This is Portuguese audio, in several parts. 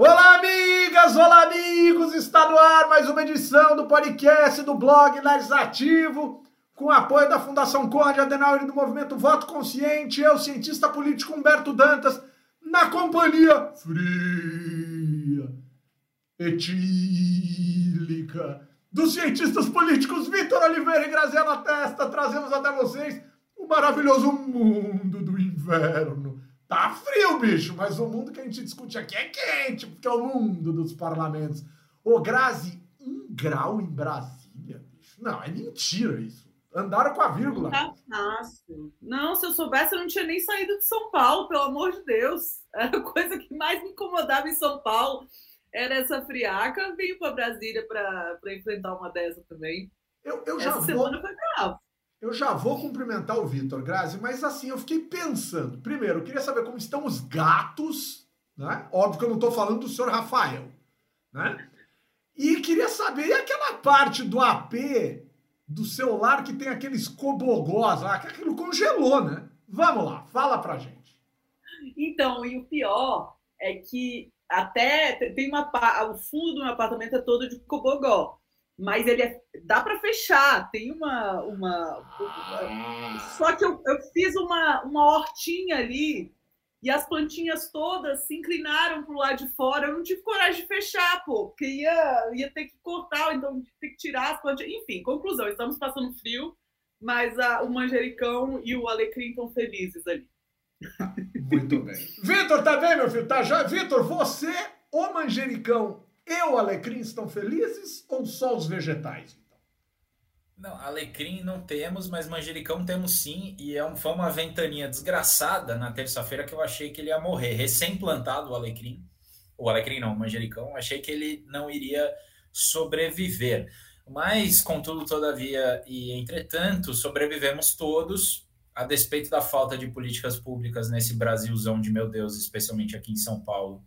Olá, amigas! Olá, amigos! Está no ar mais uma edição do podcast do blog Legislativo, com apoio da Fundação Conde Adenauer e do Movimento Voto Consciente. Eu, cientista político Humberto Dantas, na companhia fria, etílica dos cientistas políticos Vitor Oliveira e Graziela Testa, trazemos até vocês o maravilhoso mundo do inverno. Tá frio, bicho, mas o mundo que a gente discute aqui é quente, porque é o mundo dos parlamentos. Ô, Grazi, um grau em Brasília, bicho? Não, é mentira isso. Andaram com a vírgula. Não tá fácil. Não, se eu soubesse, eu não tinha nem saído de São Paulo, pelo amor de Deus. A coisa que mais me incomodava em São Paulo era essa friaca. Vim para Brasília para enfrentar uma dessa também. Eu, eu já essa vou... semana foi bravo. Eu já vou cumprimentar o Vitor Grazi, mas assim, eu fiquei pensando. Primeiro, eu queria saber como estão os gatos, né? Óbvio que eu não estou falando do senhor Rafael, né? E queria saber, aquela parte do AP do celular que tem aqueles cobogós lá, que aquilo congelou, né? Vamos lá, fala pra gente. Então, e o pior é que até tem uma o fundo do meu apartamento é todo de cobogó mas ele é, dá para fechar. Tem uma, uma só que eu, eu fiz uma, uma hortinha ali e as plantinhas todas se inclinaram para o lado de fora. Eu não tive coragem de fechar, pô, porque ia, ia ter que cortar, então ter que tirar as plantinhas. Enfim, conclusão: estamos passando frio, mas a, o manjericão e o alecrim estão felizes ali. Muito bem. Vitor, tá bem, meu filho? Tá já? Vitor, você, o manjericão e o alecrim estão felizes ou só os vegetais? Então? Não, alecrim não temos, mas manjericão temos sim. E é um, foi uma ventaninha desgraçada na terça-feira que eu achei que ele ia morrer. Recém-plantado o alecrim. O alecrim não, o manjericão. Achei que ele não iria sobreviver. Mas, contudo, todavia e entretanto, sobrevivemos todos, a despeito da falta de políticas públicas nesse Brasilzão de meu Deus, especialmente aqui em São Paulo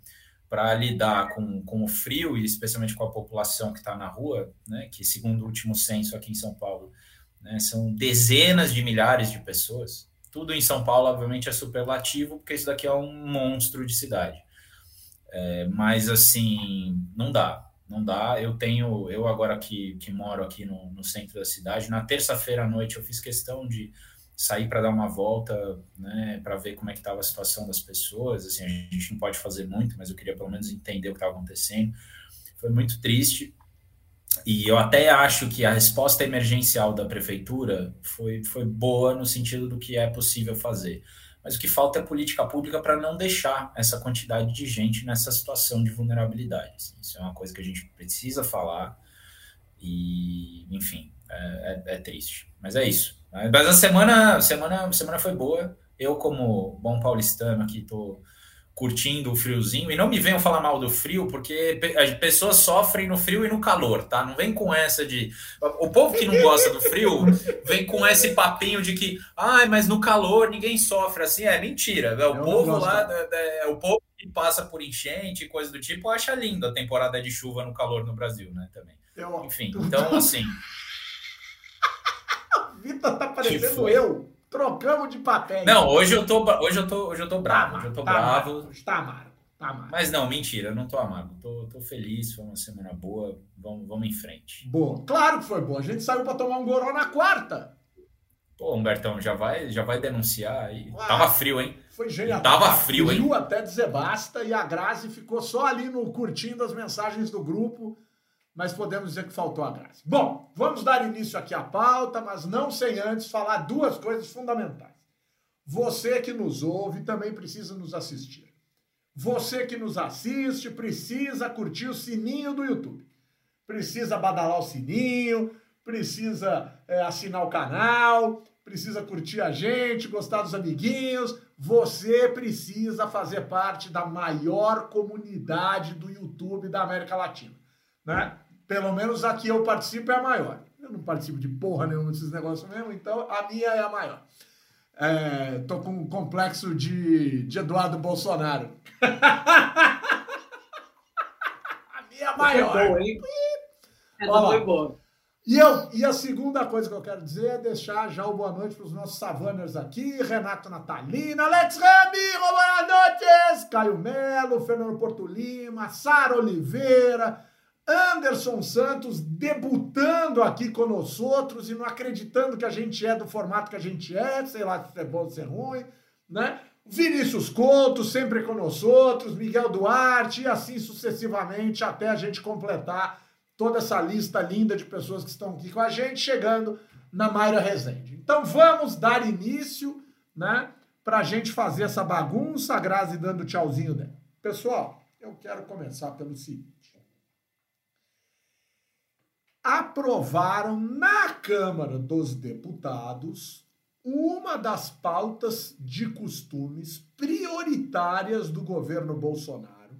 para lidar com, com o frio e especialmente com a população que está na rua, né, que segundo o último censo aqui em São Paulo, né, são dezenas de milhares de pessoas. Tudo em São Paulo, obviamente, é superlativo, porque isso daqui é um monstro de cidade. É, mas, assim, não dá. Não dá. Eu tenho, eu agora que, que moro aqui no, no centro da cidade, na terça-feira à noite eu fiz questão de sair para dar uma volta, né, para ver como é que estava a situação das pessoas. Assim, a gente não pode fazer muito, mas eu queria pelo menos entender o que estava acontecendo. Foi muito triste. E eu até acho que a resposta emergencial da prefeitura foi, foi boa no sentido do que é possível fazer. Mas o que falta é política pública para não deixar essa quantidade de gente nessa situação de vulnerabilidade. Assim. Isso é uma coisa que a gente precisa falar. E, enfim, é, é, é triste. Mas é isso. Mas a semana, semana, semana foi boa. Eu, como bom paulistano aqui, tô curtindo o friozinho. E não me venham falar mal do frio, porque as pessoas sofrem no frio e no calor, tá? Não vem com essa de. O povo que não gosta do frio vem com esse papinho de que, ai, mas no calor ninguém sofre. Assim, é mentira. É o Eu povo lá, é, é, o povo que passa por enchente, coisa do tipo, acha lindo a temporada de chuva no calor no Brasil, né? Também. Eu... Enfim, então assim. Vitor tá parecendo eu. Trocamos de papel. Não, hoje eu tô, hoje eu tô, hoje eu tô bravo. Tá hoje eu tô tá bravo. Amargo, tá amargo. Tá amargo. Mas não, mentira, eu não tô amargo. Tô, tô feliz, foi uma semana boa. Vamos, vamos em frente. Boa. Claro que foi boa. A gente saiu para tomar um goró na quarta. Pô, Humbertão, já vai, já vai denunciar aí. Ah, tava frio, hein? Foi genial. Tava, frio, frio, hein? até dizer basta. E a Grazi ficou só ali no curtindo as mensagens do grupo mas podemos dizer que faltou a graça. Bom, vamos dar início aqui à pauta, mas não sem antes falar duas coisas fundamentais. Você que nos ouve também precisa nos assistir. Você que nos assiste precisa curtir o sininho do YouTube. Precisa badalar o sininho, precisa é, assinar o canal, precisa curtir a gente, gostar dos amiguinhos. Você precisa fazer parte da maior comunidade do YouTube da América Latina né? Pelo menos aqui eu participo é a maior. Eu não participo de porra nenhuma desses negócios mesmo, então a minha é a maior. É, tô com um complexo de, de Eduardo Bolsonaro. a minha é maior. É hein? Essa foi boa. E, eu, e a segunda coisa que eu quero dizer é deixar já o boa noite para os nossos savaners aqui, Renato Natalina, Alex Ramiro, boa noites, Caio Melo, Fernando Porto Lima, Sara Oliveira, Anderson Santos debutando aqui conosco outros e não acreditando que a gente é do formato que a gente é, sei lá se é bom ou se é ruim, né? Vinícius Couto, sempre conosco outros, Miguel Duarte e assim sucessivamente até a gente completar toda essa lista linda de pessoas que estão aqui com a gente, chegando na Mayra Rezende. Então vamos dar início, né, para a gente fazer essa bagunça, a Grazi dando tchauzinho dela. Pessoal, eu quero começar pelo seguinte aprovaram na Câmara dos Deputados uma das pautas de costumes prioritárias do governo Bolsonaro,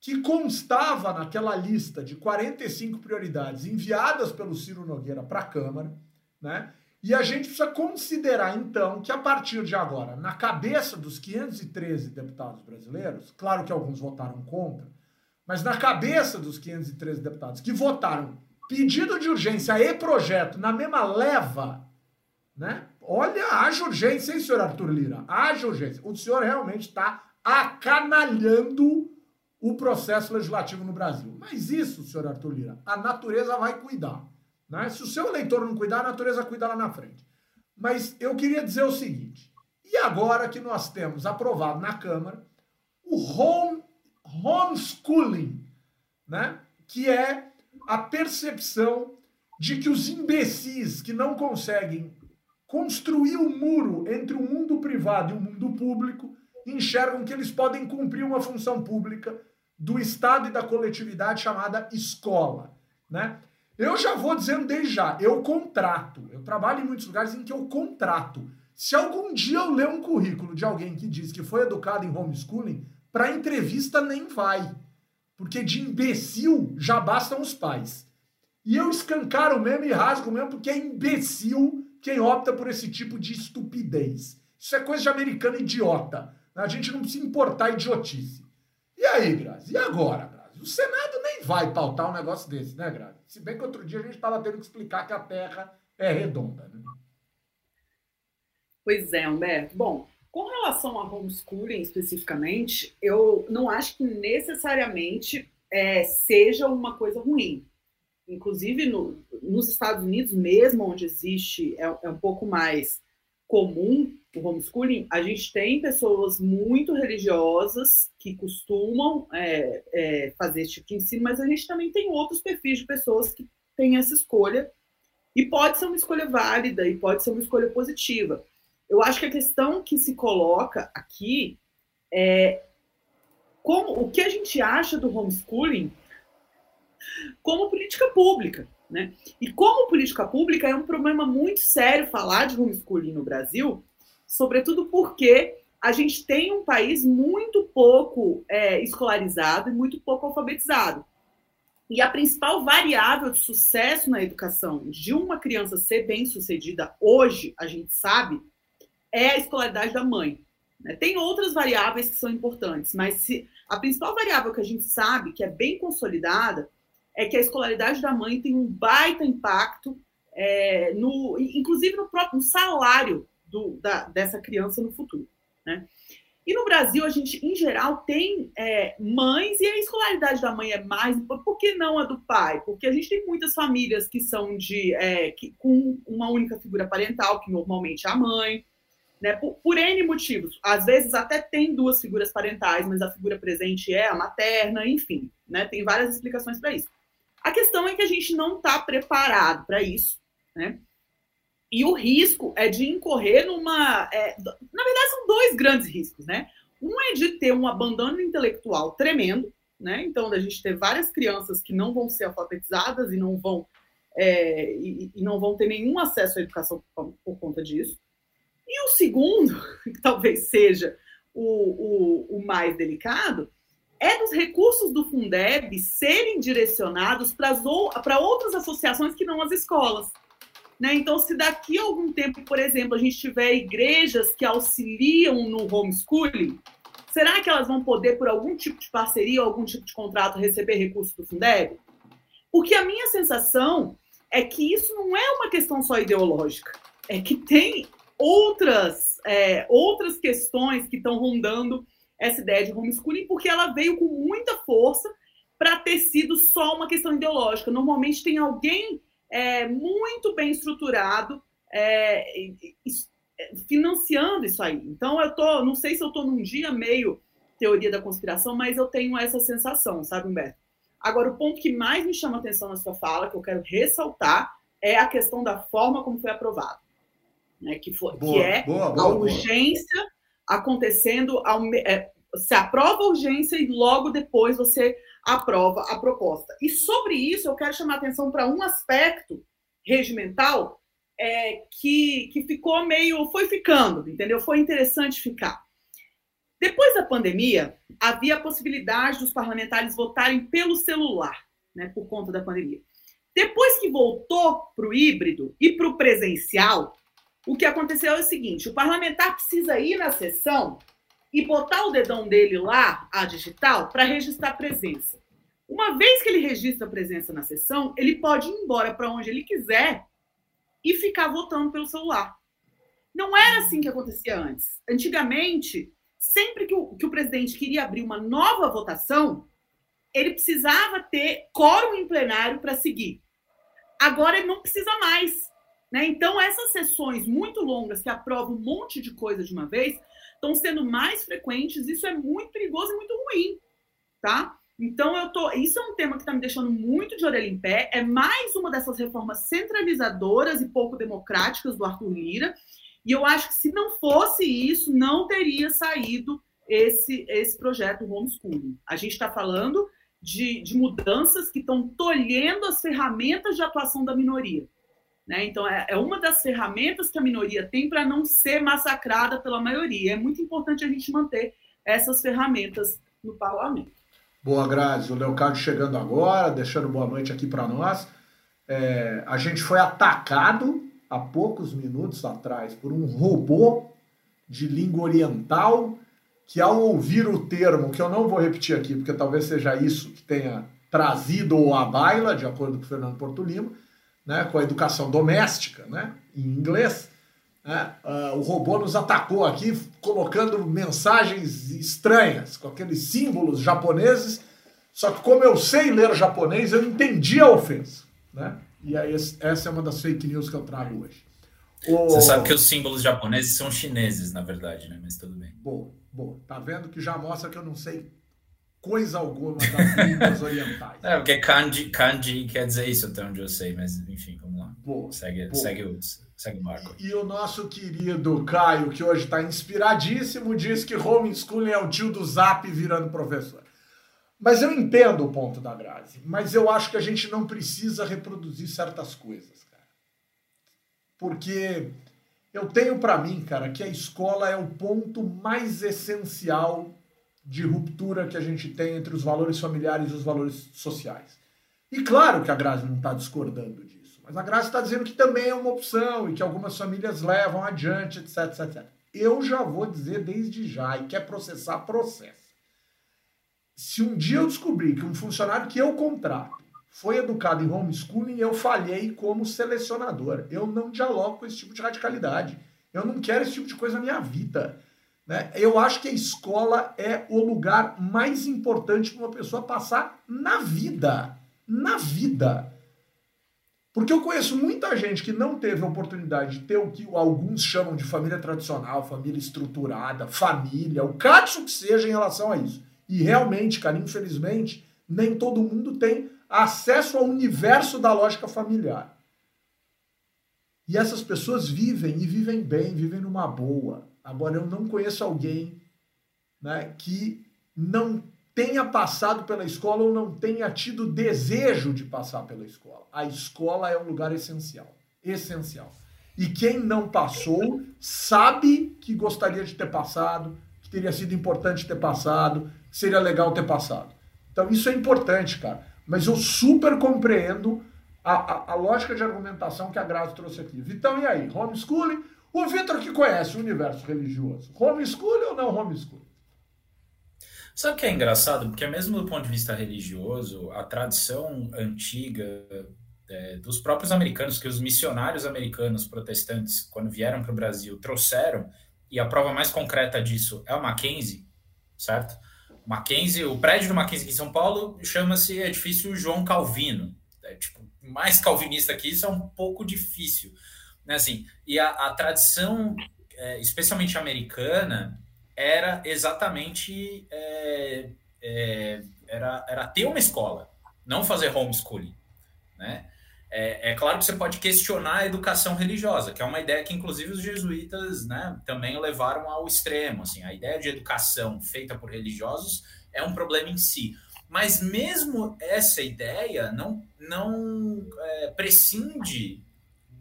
que constava naquela lista de 45 prioridades enviadas pelo Ciro Nogueira para a Câmara, né? E a gente precisa considerar, então, que a partir de agora, na cabeça dos 513 deputados brasileiros, claro que alguns votaram contra, mas na cabeça dos 513 deputados que votaram pedido de urgência e projeto na mesma leva, né? Olha, haja urgência, hein, senhor Arthur Lira? Haja urgência. O senhor realmente está acanalhando o processo legislativo no Brasil. Mas isso, senhor Arthur Lira, a natureza vai cuidar. Né? Se o seu eleitor não cuidar, a natureza cuida lá na frente. Mas eu queria dizer o seguinte: e agora que nós temos aprovado na Câmara o home, homeschooling, né? que é a percepção de que os imbecis que não conseguem construir um muro entre o mundo privado e o mundo público enxergam que eles podem cumprir uma função pública do Estado e da coletividade chamada escola, né? Eu já vou dizendo desde já, eu contrato. Eu trabalho em muitos lugares em que eu contrato. Se algum dia eu ler um currículo de alguém que diz que foi educado em homeschooling, para entrevista nem vai. Porque de imbecil já bastam os pais. E eu escancaro mesmo e rasgo mesmo porque é imbecil quem opta por esse tipo de estupidez. Isso é coisa de americano idiota. A gente não precisa importar idiotice. E aí, Grazi? E agora, Grazi? O Senado nem vai pautar um negócio desse, né, Grazi? Se bem que outro dia a gente estava tendo que explicar que a Terra é redonda. Né? Pois é, Humberto. Bom, com relação a homeschooling especificamente, eu não acho que necessariamente é, seja uma coisa ruim. Inclusive, no, nos Estados Unidos, mesmo onde existe, é, é, um pouco mais comum o homeschooling, a gente tem pessoas muito religiosas que costumam é, é, fazer esse tipo de ensino, mas a gente também tem outros perfis de pessoas que têm essa escolha, e pode ser uma escolha válida, e pode ser uma escolha positiva. Eu acho que a questão que se coloca aqui é como, o que a gente acha do homeschooling como política pública. Né? E como política pública é um problema muito sério falar de homeschooling no Brasil, sobretudo porque a gente tem um país muito pouco é, escolarizado e muito pouco alfabetizado. E a principal variável de sucesso na educação de uma criança ser bem sucedida hoje, a gente sabe, é a escolaridade da mãe. Né? Tem outras variáveis que são importantes, mas se, a principal variável que a gente sabe, que é bem consolidada, é que a escolaridade da mãe tem um baita impacto, é, no, inclusive no próprio salário do, da, dessa criança no futuro. Né? E no Brasil, a gente, em geral, tem é, mães, e a escolaridade da mãe é mais. Por que não a do pai? Porque a gente tem muitas famílias que são de é, que, com uma única figura parental, que normalmente é a mãe né, por, por, N motivos. Às vezes até tem duas figuras parentais, mas a figura presente é a materna, enfim, né, tem várias explicações para isso. A questão é que a gente não está preparado para isso, né? E o risco é de incorrer numa. É, na verdade, são dois grandes riscos, né? Um é de ter um abandono intelectual tremendo, né? Então, da gente ter várias crianças que não vão ser alfabetizadas e não vão, é, e, e, não vão ter nenhum acesso à educação por, por conta disso. E o segundo, que talvez seja o, o, o mais delicado, é dos recursos do Fundeb serem direcionados para outras associações que não as escolas. Né? Então, se daqui a algum tempo, por exemplo, a gente tiver igrejas que auxiliam no homeschooling, será que elas vão poder, por algum tipo de parceria algum tipo de contrato, receber recursos do Fundeb? Porque a minha sensação é que isso não é uma questão só ideológica, é que tem outras, é, outras questões que estão rondando essa ideia de homeschooling, porque ela veio com muita força para ter sido só uma questão ideológica. Normalmente tem alguém é, muito bem estruturado é, financiando isso aí. Então eu tô, não sei se eu estou num dia meio teoria da conspiração, mas eu tenho essa sensação, sabe, Humberto? Agora, o ponto que mais me chama atenção na sua fala, que eu quero ressaltar, é a questão da forma como foi aprovado. Né? Que, foi, boa, que é boa, boa, a urgência acontecendo, ao, é, se aprova a urgência e logo depois você aprova a proposta. E sobre isso, eu quero chamar a atenção para um aspecto regimental é, que, que ficou meio. foi ficando, entendeu? Foi interessante ficar. Depois da pandemia, havia a possibilidade dos parlamentares votarem pelo celular, né, por conta da pandemia. Depois que voltou para o híbrido e para o presencial, o que aconteceu é o seguinte: o parlamentar precisa ir na sessão e botar o dedão dele lá, a digital, para registrar presença. Uma vez que ele registra a presença na sessão, ele pode ir embora para onde ele quiser e ficar votando pelo celular. Não era assim que acontecia antes. Antigamente, sempre que o, que o presidente queria abrir uma nova votação, ele precisava ter quórum em plenário para seguir. Agora ele não precisa mais. Né? Então, essas sessões muito longas que aprovam um monte de coisa de uma vez estão sendo mais frequentes. Isso é muito perigoso e muito ruim. Tá? Então, eu tô. Isso é um tema que está me deixando muito de orelha em pé. É mais uma dessas reformas centralizadoras e pouco democráticas do Arthur Lira. E eu acho que se não fosse isso, não teria saído esse, esse projeto homeschooling. A gente está falando de, de, mudanças que estão tolhendo as ferramentas de atuação da minoria. Né? Então, é, é uma das ferramentas que a minoria tem para não ser massacrada pela maioria. É muito importante a gente manter essas ferramentas no parlamento. Boa, Grazi. O Leocádio chegando agora, deixando boa noite aqui para nós. É, a gente foi atacado há poucos minutos atrás por um robô de língua oriental que, ao ouvir o termo, que eu não vou repetir aqui, porque talvez seja isso que tenha trazido a baila, de acordo com o Fernando Porto Lima, né, com a educação doméstica, né, em inglês, né, uh, o robô nos atacou aqui colocando mensagens estranhas, com aqueles símbolos japoneses, só que como eu sei ler japonês, eu entendi a ofensa. Né? E aí, essa é uma das fake news que eu trago hoje. O... Você sabe que os símbolos japoneses são chineses, na verdade, né? Mas tudo bem. Boa, boa. Tá vendo que já mostra que eu não sei coisa alguma das línguas orientais. É, porque kanji, kanji quer dizer isso até onde eu sei, mas enfim, vamos lá. Boa, segue, boa. segue o segue o Marco. E, e o nosso querido Caio, que hoje está inspiradíssimo, diz que homeschooling é o tio do Zap virando professor. Mas eu entendo o ponto da Grazi, mas eu acho que a gente não precisa reproduzir certas coisas, cara. Porque eu tenho para mim, cara, que a escola é o ponto mais essencial de ruptura que a gente tem entre os valores familiares e os valores sociais. E claro que a Grazi não está discordando disso, mas a Grazi está dizendo que também é uma opção e que algumas famílias levam adiante, etc, etc, etc. Eu já vou dizer desde já, e quer processar, processo se um dia eu descobrir que um funcionário que eu contrato foi educado em homeschooling, eu falhei como selecionador. Eu não dialogo com esse tipo de radicalidade. Eu não quero esse tipo de coisa na minha vida. Né? Eu acho que a escola é o lugar mais importante para uma pessoa passar na vida. Na vida. Porque eu conheço muita gente que não teve a oportunidade de ter o que alguns chamam de família tradicional, família estruturada, família, o caso que seja em relação a isso. E realmente, cara, infelizmente, nem todo mundo tem acesso ao universo da lógica familiar. E essas pessoas vivem e vivem bem, vivem numa boa. Agora, eu não conheço alguém né, que não tenha passado pela escola ou não tenha tido desejo de passar pela escola. A escola é um lugar essencial. Essencial. E quem não passou sabe que gostaria de ter passado, que teria sido importante ter passado, seria legal ter passado. Então isso é importante, cara. Mas eu super compreendo a, a, a lógica de argumentação que a Grazi trouxe aqui. Vitão, e aí? Homeschooling? O Vitor que conhece o universo religioso. Homeschooling ou não homeschooling? Sabe o que é engraçado? Porque mesmo do ponto de vista religioso, a tradição antiga é, dos próprios americanos, que os missionários americanos protestantes, quando vieram para o Brasil, trouxeram, e a prova mais concreta disso é o Mackenzie, certo? Mackenzie, o prédio do Mackenzie em São Paulo chama-se Edifício João Calvino. É, tipo, mais calvinista que isso é um pouco difícil. Né? Assim, e a, a tradição, é, especialmente americana, era exatamente é, é, era, era ter uma escola, não fazer homeschooling. Né? É, é, claro que você pode questionar a educação religiosa, que é uma ideia que, inclusive, os jesuítas né, também levaram ao extremo. Assim, a ideia de educação feita por religiosos é um problema em si. Mas mesmo essa ideia não, não é, prescinde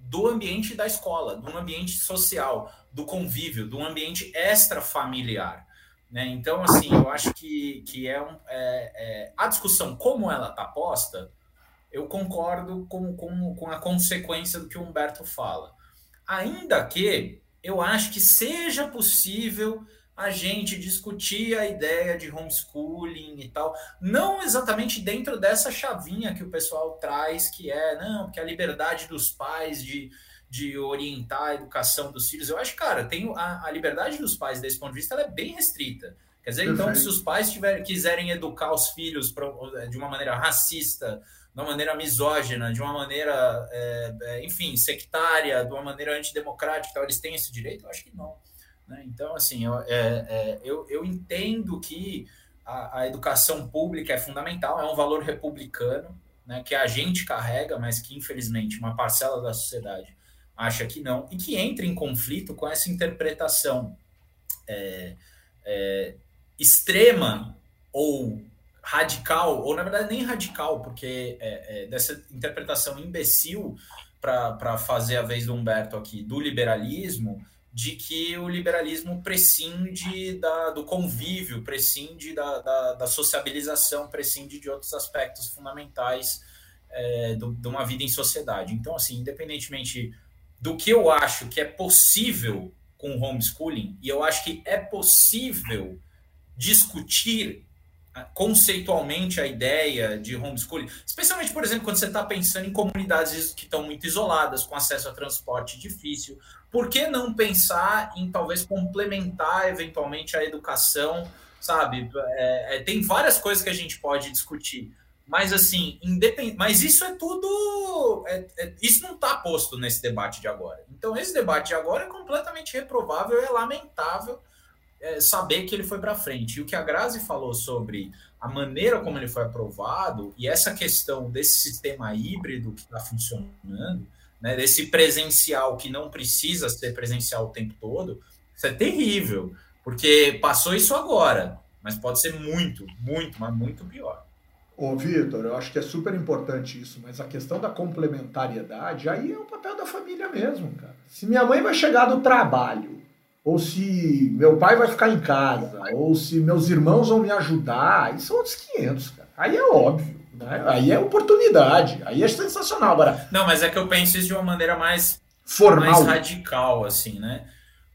do ambiente da escola, do ambiente social, do convívio, do ambiente extrafamiliar. Né? Então, assim, eu acho que, que é, um, é, é a discussão como ela está posta eu concordo com, com, com a consequência do que o Humberto fala. Ainda que eu acho que seja possível a gente discutir a ideia de homeschooling e tal, não exatamente dentro dessa chavinha que o pessoal traz, que é, não, porque a liberdade dos pais de, de orientar a educação dos filhos. Eu acho, cara, tem a, a liberdade dos pais desse ponto de vista, ela é bem restrita. Quer dizer, Perfeito. então, se os pais tiver, quiserem educar os filhos pra, de uma maneira racista, de uma maneira misógina, de uma maneira, é, é, enfim, sectária, de uma maneira antidemocrática, então eles têm esse direito? Eu acho que não. Né? Então, assim, eu, é, é, eu, eu entendo que a, a, educação pública é fundamental, é um valor republicano, né, que a gente carrega, mas que, infelizmente, uma parcela da sociedade acha que não, e que entra em conflito com essa interpretação é, é, extrema ou radical, ou na verdade nem radical, porque é, é, dessa interpretação imbecil para fazer a vez do Humberto aqui, do liberalismo, de que o liberalismo prescinde da, do convívio, prescinde da, da, da, sociabilização, prescinde de outros aspectos fundamentais é, do, de uma vida em sociedade. Então, assim, independentemente do que eu acho que é possível com o homeschooling, e eu acho que é possível discutir conceitualmente a ideia de homeschooling, especialmente, por exemplo, quando você está pensando em comunidades que estão muito isoladas, com acesso a transporte difícil, por que não pensar em talvez complementar eventualmente a educação, sabe? É, é, tem várias coisas que a gente pode discutir, mas assim, independ... mas isso é tudo, é, é isso não está posto nesse debate de agora. Então, esse debate de agora é completamente reprovável, é lamentável é, saber que ele foi para frente. E o que a Grazi falou sobre a maneira como ele foi aprovado e essa questão desse sistema híbrido que está funcionando, né, desse presencial que não precisa ser presencial o tempo todo, isso é terrível, porque passou isso agora, mas pode ser muito, muito, mas muito pior. Ô, Vitor, eu acho que é super importante isso, mas a questão da complementariedade, aí é o papel da família mesmo, cara. Se minha mãe vai chegar do trabalho ou se meu pai vai ficar em casa, ou se meus irmãos vão me ajudar, aí são outros 500, cara. Aí é óbvio, né? Aí é oportunidade, aí é sensacional. Agora, não, mas é que eu penso isso de uma maneira mais formal, mais radical, assim, né?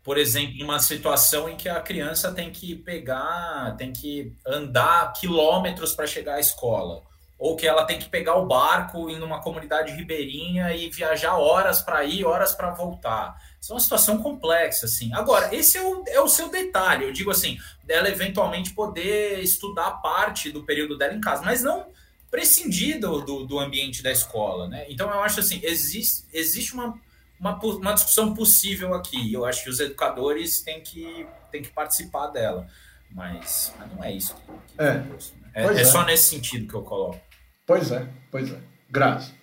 Por exemplo, uma situação em que a criança tem que pegar, tem que andar quilômetros para chegar à escola ou que ela tem que pegar o barco em uma comunidade ribeirinha e viajar horas para ir, horas para voltar. Isso é uma situação complexa, assim. Agora, esse é o, é o seu detalhe. Eu digo assim, dela eventualmente poder estudar parte do período dela em casa, mas não prescindir do, do, do ambiente da escola, né? Então, eu acho assim, existe, existe uma, uma, uma discussão possível aqui. Eu acho que os educadores têm que, têm que participar dela. Mas, mas não é isso que, que é. Né? É, é, é, só nesse sentido que eu coloco. Pois é, pois é. Graças.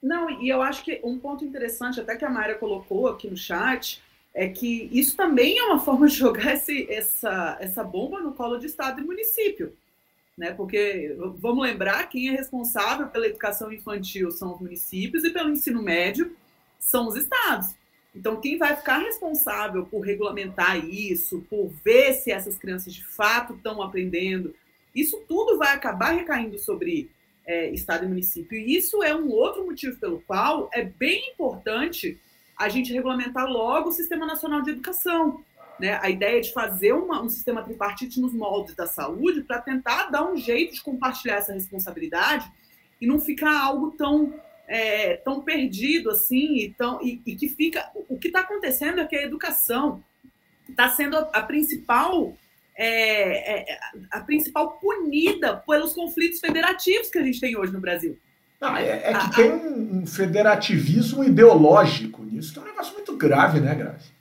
Não, e eu acho que um ponto interessante, até que a Mayra colocou aqui no chat, é que isso também é uma forma de jogar esse, essa, essa bomba no colo de Estado e município. Né? Porque, vamos lembrar, quem é responsável pela educação infantil são os municípios e pelo ensino médio são os estados. Então, quem vai ficar responsável por regulamentar isso, por ver se essas crianças de fato estão aprendendo, isso tudo vai acabar recaindo sobre é, Estado e município. E isso é um outro motivo pelo qual é bem importante a gente regulamentar logo o Sistema Nacional de Educação. Né? A ideia de fazer uma, um sistema tripartite nos moldes da saúde para tentar dar um jeito de compartilhar essa responsabilidade e não ficar algo tão é, tão perdido assim e, tão, e, e que fica o que está acontecendo é que a educação está sendo a, a principal é, é, a principal punida pelos conflitos federativos que a gente tem hoje no Brasil. É, é, que a, tem um, um, federativismo ideológico nisso, que é um negócio muito grave, né, Grazi?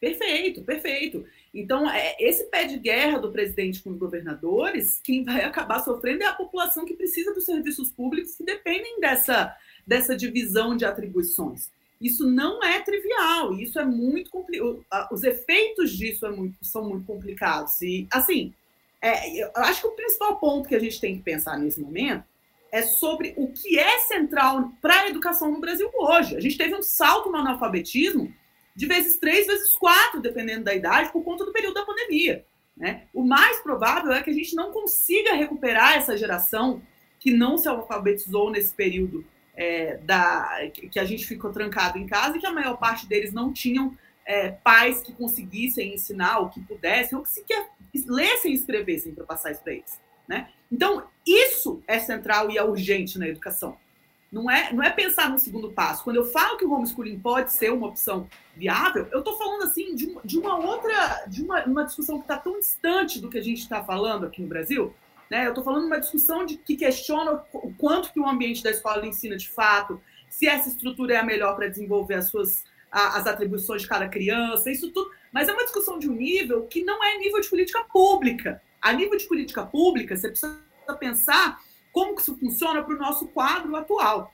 Perfeito, perfeito. Então, é, esse pé de guerra do presidente com os governadores, quem vai acabar sofrendo é a população que precisa dos serviços públicos que dependem dessa, dessa divisão de atribuições. Isso não é trivial, isso é muito complicado. Os efeitos disso é muito, são muito complicados. E, assim, é, eu acho que o principal ponto que a gente tem que pensar nesse momento é sobre o que é central para a educação no Brasil hoje. A gente teve um salto no analfabetismo de vezes três, vezes quatro, dependendo da idade, por conta do período da pandemia. Né? O mais provável é que a gente não consiga recuperar essa geração que não se alfabetizou nesse período é, da, que a gente ficou trancado em casa e que a maior parte deles não tinham é, pais que conseguissem ensinar ou que pudessem, ou que sequer lessem e escrevessem para passar isso para eles. Né? Então, isso é central e é urgente na educação. Não é, não é pensar no segundo passo. Quando eu falo que o homeschooling pode ser uma opção viável, eu estou falando assim de, de, uma outra, de uma, uma discussão que está tão distante do que a gente está falando aqui no Brasil. Né? Eu estou falando de uma discussão de, que questiona o quanto que o ambiente da escola ensina de fato, se essa estrutura é a melhor para desenvolver as suas as atribuições de cada criança, isso tudo. Mas é uma discussão de um nível que não é nível de política pública. A nível de política pública, você precisa pensar como que isso funciona para o nosso quadro atual.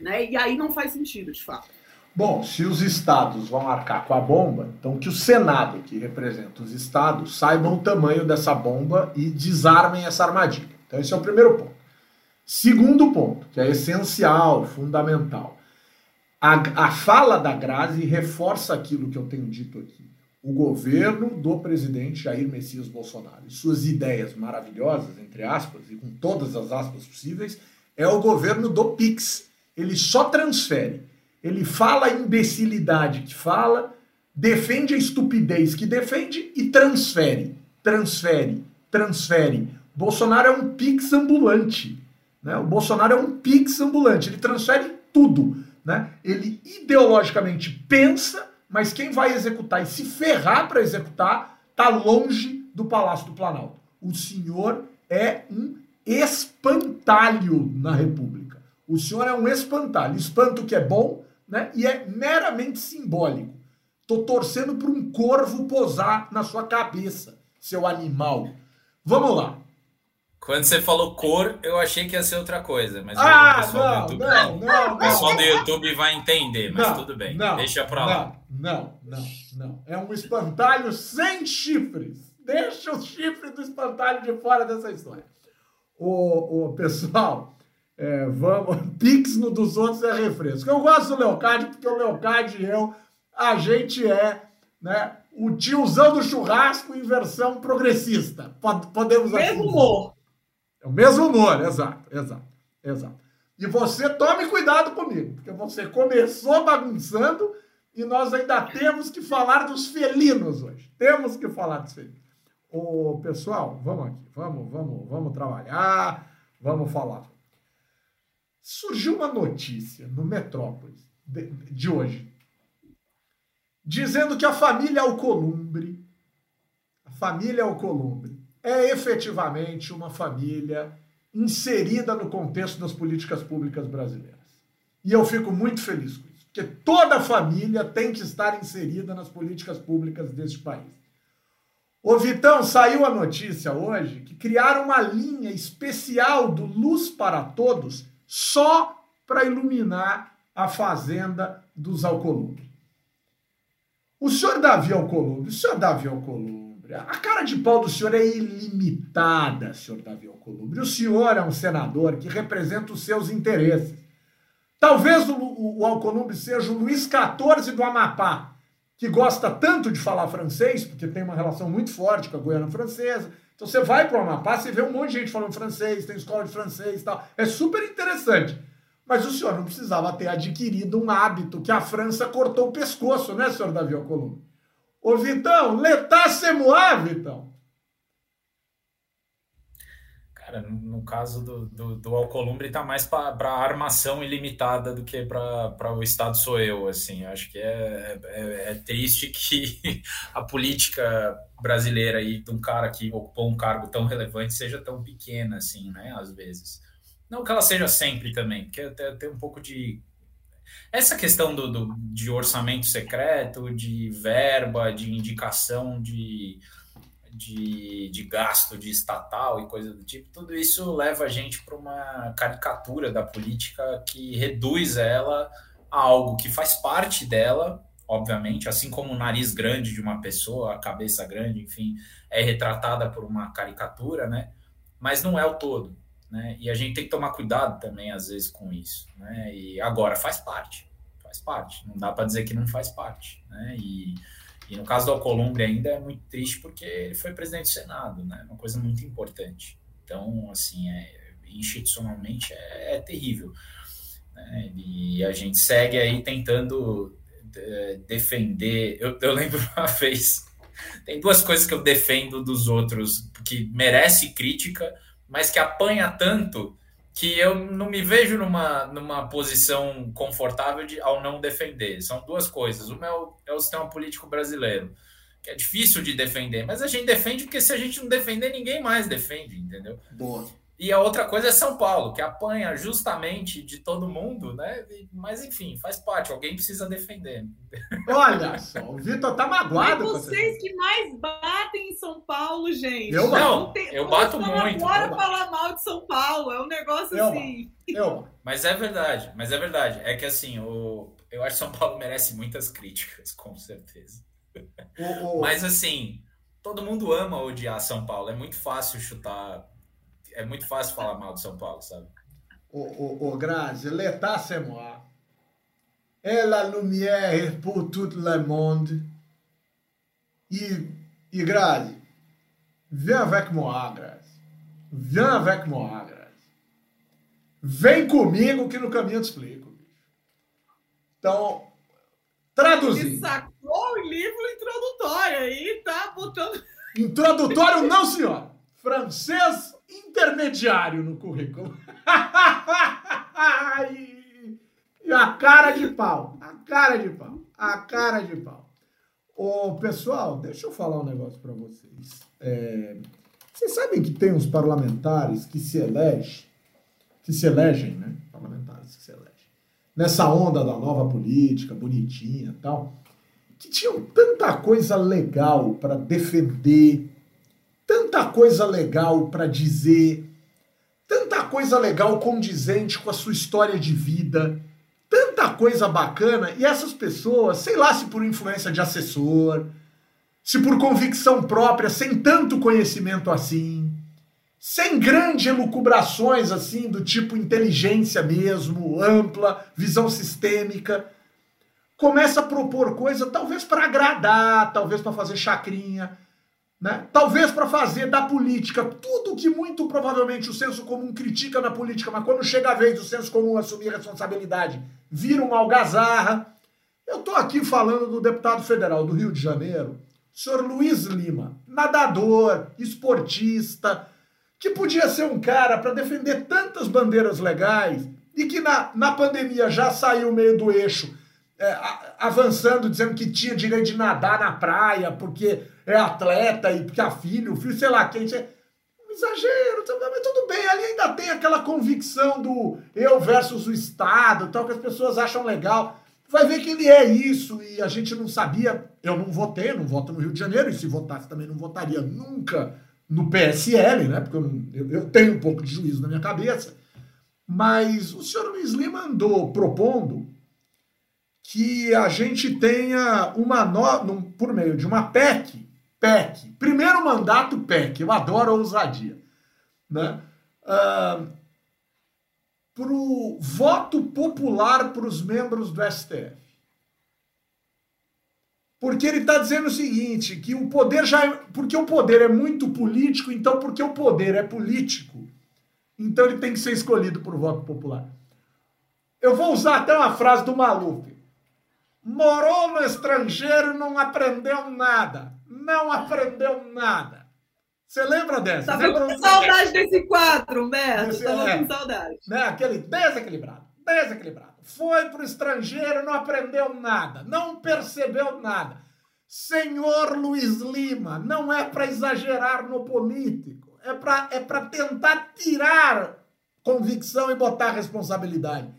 Né? E aí não faz sentido, de fato. Bom, se os estados vão arcar com a bomba, então que o Senado, que representa os estados, saibam o tamanho dessa bomba e desarmem essa armadilha. Então, esse é o primeiro ponto. Segundo ponto, que é essencial, fundamental. A, a fala da Grazi reforça aquilo que eu tenho dito aqui. O governo do presidente Jair Messias Bolsonaro e suas ideias maravilhosas, entre aspas, e com todas as aspas possíveis, é o governo do PIX. Ele só transfere ele fala a imbecilidade que fala, defende a estupidez que defende e transfere, transfere, transfere. Bolsonaro é um pix ambulante. Né? O Bolsonaro é um pix ambulante, ele transfere tudo. Né? Ele ideologicamente pensa, mas quem vai executar e se ferrar para executar está longe do Palácio do Planalto. O senhor é um espantalho na República. O senhor é um espantalho. Espanto que é bom, né? E é meramente simbólico. Tô torcendo para um corvo posar na sua cabeça, seu animal. Vamos lá. Quando você falou cor, eu achei que ia ser outra coisa, mas ah, o pessoal não, do YouTube, não, não, o pessoal do YouTube vai entender, mas tudo bem. Deixa para lá. Não, não, não. É um espantalho sem chifres. Deixa o chifre do espantalho de fora dessa história. O, o pessoal, é, vamos, Pix no dos outros é refresco. Eu gosto do Leocádio, porque o Leocádio e eu, a gente é né, o tiozão do churrasco em versão progressista. Podemos assim Mesmo humor. É o mesmo humor, exato, exato, exato. E você tome cuidado comigo, porque você começou bagunçando e nós ainda temos que falar dos felinos hoje. Temos que falar dos felinos. Ô, pessoal, vamos aqui, vamos, vamos, vamos trabalhar, vamos falar surgiu uma notícia no Metrópolis de, de hoje, dizendo que a família Alcolumbre, a família Alcolumbre, é efetivamente uma família inserida no contexto das políticas públicas brasileiras. E eu fico muito feliz com porque toda família tem que estar inserida nas políticas públicas deste país. Ô Vitão, saiu a notícia hoje que criaram uma linha especial do Luz para Todos só para iluminar a fazenda dos Alcolumbre. O senhor Davi Alcolumbre, o senhor Davi Alcolumbre, a cara de pau do senhor é ilimitada, senhor Davi Alcolumbre. O senhor é um senador que representa os seus interesses. Talvez o, o, o seja o Luiz XIV do Amapá, que gosta tanto de falar francês, porque tem uma relação muito forte com a Guiana Francesa, então você vai para o Amapá, você vê um monte de gente falando francês, tem escola de francês e tal. É super interessante. Mas o senhor não precisava ter adquirido um hábito que a França cortou o pescoço, né, senhor Davi Alcolumbre? Ô, Vitão, letá semoá, Vitão. Cara, no caso do, do, do Alcolumbre, está mais para armação ilimitada do que para o Estado sou eu. Assim, acho que é, é, é, triste que a política brasileira aí de um cara que ocupou um cargo tão relevante seja tão pequena, assim, né? Às vezes. Não que ela seja sempre também, porque tem, tem um pouco de. Essa questão do, do, de orçamento secreto, de verba, de indicação de de, de gasto de estatal e coisa do tipo, tudo isso leva a gente para uma caricatura da política que reduz ela a algo que faz parte dela, obviamente, assim como o nariz grande de uma pessoa, a cabeça grande, enfim, é retratada por uma caricatura, né? Mas não é o todo, né? E a gente tem que tomar cuidado também, às vezes, com isso, né? E agora faz parte, faz parte, não dá para dizer que não faz parte, né? E e no caso do Alcolumbre ainda é muito triste porque ele foi presidente do Senado, né? Uma coisa muito importante. Então, assim, é, institucionalmente é, é terrível. Né? E a gente segue aí tentando é, defender. Eu, eu lembro uma vez, tem duas coisas que eu defendo dos outros que merece crítica, mas que apanha tanto que eu não me vejo numa, numa posição confortável de, ao não defender. São duas coisas. Uma é o, é o sistema político brasileiro, que é difícil de defender, mas a gente defende porque se a gente não defender, ninguém mais defende, entendeu? Boa. E a outra coisa é São Paulo, que apanha justamente de todo mundo, né? Mas enfim, faz parte, alguém precisa defender. Olha só, o Vitor tá magoado. É vocês que mais batem em São Paulo, gente. Eu não, não tem, eu bato muito. Bora falar mal de São Paulo, é um negócio eu assim. Eu. Mas é verdade, mas é verdade. É que assim, o, eu acho que São Paulo merece muitas críticas, com certeza. O, o... Mas assim, todo mundo ama odiar São Paulo. É muito fácil chutar é muito fácil falar mal de São Paulo, sabe? O, o, o Grazi, l'état c'est moi. Et la lumière pour tout le monde. E, e Grazi, vem avec moi, Grazi. Vem avec moi, Grazi. Vem comigo que no caminho eu te explico. Então, traduzir. Ele sacou o livro introdutório aí, tá botando. Introdutório, não, senhora. Francês intermediário no currículo. e a cara de pau. A cara de pau. A cara de pau. Ô, pessoal, deixa eu falar um negócio para vocês. É, vocês sabem que tem uns parlamentares que se elegem, que se elegem, né? Parlamentares que se elegem. Nessa onda da nova política, bonitinha tal, que tinham tanta coisa legal para defender tanta coisa legal para dizer, tanta coisa legal condizente com a sua história de vida, tanta coisa bacana, e essas pessoas, sei lá se por influência de assessor, se por convicção própria, sem tanto conhecimento assim, sem grandes elucubrações assim, do tipo inteligência mesmo, ampla, visão sistêmica, começa a propor coisa talvez para agradar, talvez para fazer chacrinha, né? Talvez para fazer da política tudo que muito provavelmente o senso comum critica na política, mas quando chega a vez do senso comum assumir responsabilidade, vira uma algazarra. Eu estou aqui falando do deputado federal do Rio de Janeiro, senhor Luiz Lima, nadador, esportista, que podia ser um cara para defender tantas bandeiras legais e que na, na pandemia já saiu meio do eixo é, avançando, dizendo que tinha direito de nadar na praia porque é atleta e porque a filho, filho, sei lá quem. Exagero, mas tudo bem, ali ainda tem aquela convicção do eu versus o Estado, tal, que as pessoas acham legal. Vai ver que ele é isso e a gente não sabia. Eu não votei, não voto no Rio de Janeiro, e se votasse também não votaria nunca no PSL, né? Porque eu, eu, eu tenho um pouco de juízo na minha cabeça. Mas o senhor Luiz Lima andou propondo que a gente tenha uma no, por meio de uma PEC, PEC, primeiro mandato PEC, eu adoro a ousadia, né? Uh, para o voto popular para os membros do STF. Porque ele está dizendo o seguinte, que o poder já é, porque o poder é muito político, então porque o poder é político, então ele tem que ser escolhido por voto popular. Eu vou usar até uma frase do Maluf morou no estrangeiro, não aprendeu nada. Não aprendeu nada. Você lembra dessa? Tava com saudade desse quadro, Humberto. Esse, Tava é, com saudade. Né? Aquele desequilibrado, desequilibrado. Foi para o estrangeiro, não aprendeu nada, não percebeu nada. Senhor Luiz Lima, não é para exagerar no político, é para é tentar tirar convicção e botar responsabilidade.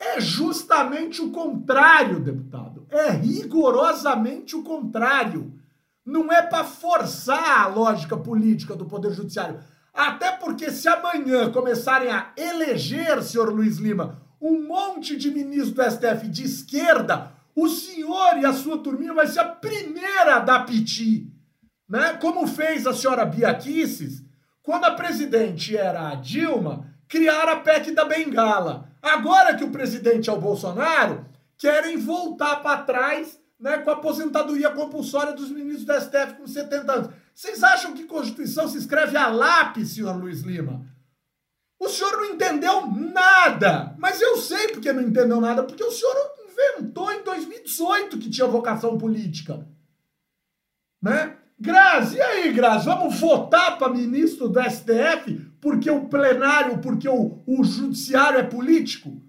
É justamente o contrário, deputado. É rigorosamente o contrário. Não é para forçar a lógica política do Poder Judiciário. Até porque, se amanhã começarem a eleger, senhor Luiz Lima, um monte de ministros do STF de esquerda, o senhor e a sua turminha vai ser a primeira a dar piti. Né? Como fez a senhora Bia quando a presidente era a Dilma, criaram a PEC da Bengala. Agora que o presidente é o Bolsonaro, querem voltar para trás né, com a aposentadoria compulsória dos ministros do STF com 70 anos. Vocês acham que Constituição se escreve a lápis, senhor Luiz Lima? O senhor não entendeu nada. Mas eu sei porque não entendeu nada, porque o senhor inventou em 2018 que tinha vocação política. Né? Grazi, e aí, Grazi, vamos votar para ministro do STF porque o plenário, porque o, o judiciário é político?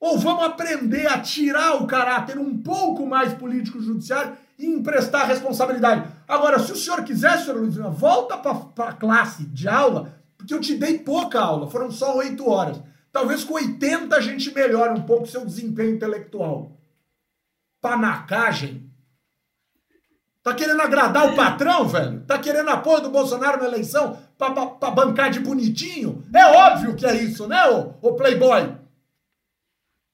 Ou vamos aprender a tirar o caráter um pouco mais político judiciário e emprestar responsabilidade? Agora, se o senhor quiser, senhor Luiz, volta para a classe de aula, porque eu te dei pouca aula, foram só oito horas. Talvez com 80 a gente melhore um pouco seu desempenho intelectual. Panacagem. Tá querendo agradar o patrão, velho? Tá querendo apoio do Bolsonaro na eleição para bancar de bonitinho? É óbvio que é isso, né, ô, ô Playboy?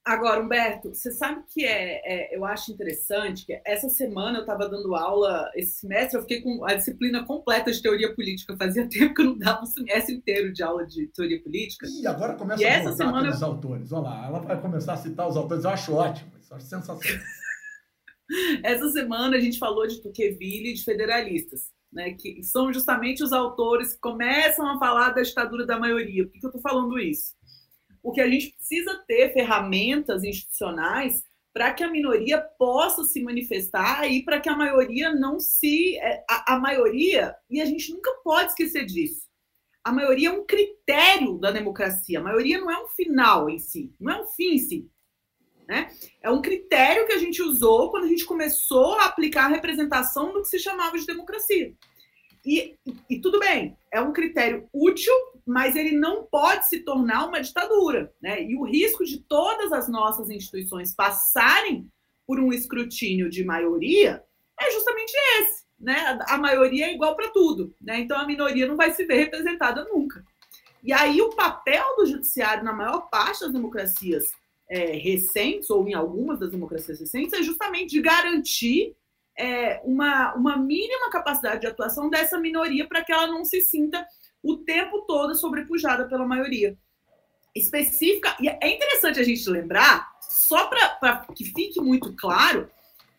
Agora, Humberto, você sabe que é, é, eu acho interessante que essa semana eu estava dando aula, esse semestre eu fiquei com a disciplina completa de teoria política. Fazia tempo que eu não dava um semestre inteiro de aula de teoria política. E agora começa e a essa semana os autores. Olha lá, ela vai começar a citar os autores. Eu acho ótimo, eu acho sensacional. essa semana a gente falou de Tocqueville e de federalistas. Né, que são justamente os autores que começam a falar da ditadura da maioria. Por que eu estou falando isso? Porque a gente precisa ter ferramentas institucionais para que a minoria possa se manifestar e para que a maioria não se. É, a, a, maioria, e a gente nunca pode esquecer disso, a maioria é um critério da democracia, a maioria não é um final em si, não é um fim em si. Né? É um critério que a gente usou quando a gente começou a aplicar a representação do que se chamava de democracia. E, e, tudo bem, é um critério útil, mas ele não pode se tornar uma ditadura. Né? E o risco de todas as nossas instituições passarem por um escrutínio de maioria é justamente esse. Né? A maioria é igual para tudo. Né? Então a minoria não vai se ver representada nunca. E aí o papel do judiciário, na maior parte das democracias é, recentes, ou em algumas das democracias recentes, é justamente de garantir é, uma, uma mínima capacidade de atuação dessa minoria para que ela não se sinta o tempo todo sobrepujada pela maioria específica. E é interessante a gente lembrar, só para que fique muito claro,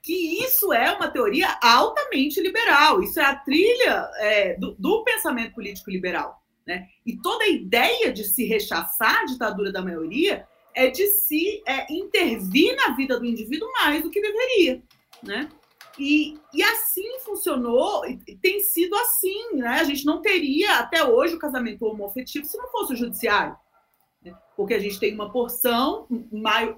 que isso é uma teoria altamente liberal. Isso é a trilha é, do, do, pensamento político liberal. Né? E toda a ideia de se rechaçar a ditadura da maioria é de se é, intervir na vida do indivíduo mais do que deveria. Né? E, e assim funcionou, tem sido assim, né? A gente não teria até hoje o casamento homoafetivo se não fosse o judiciário. Né? Porque a gente tem uma porção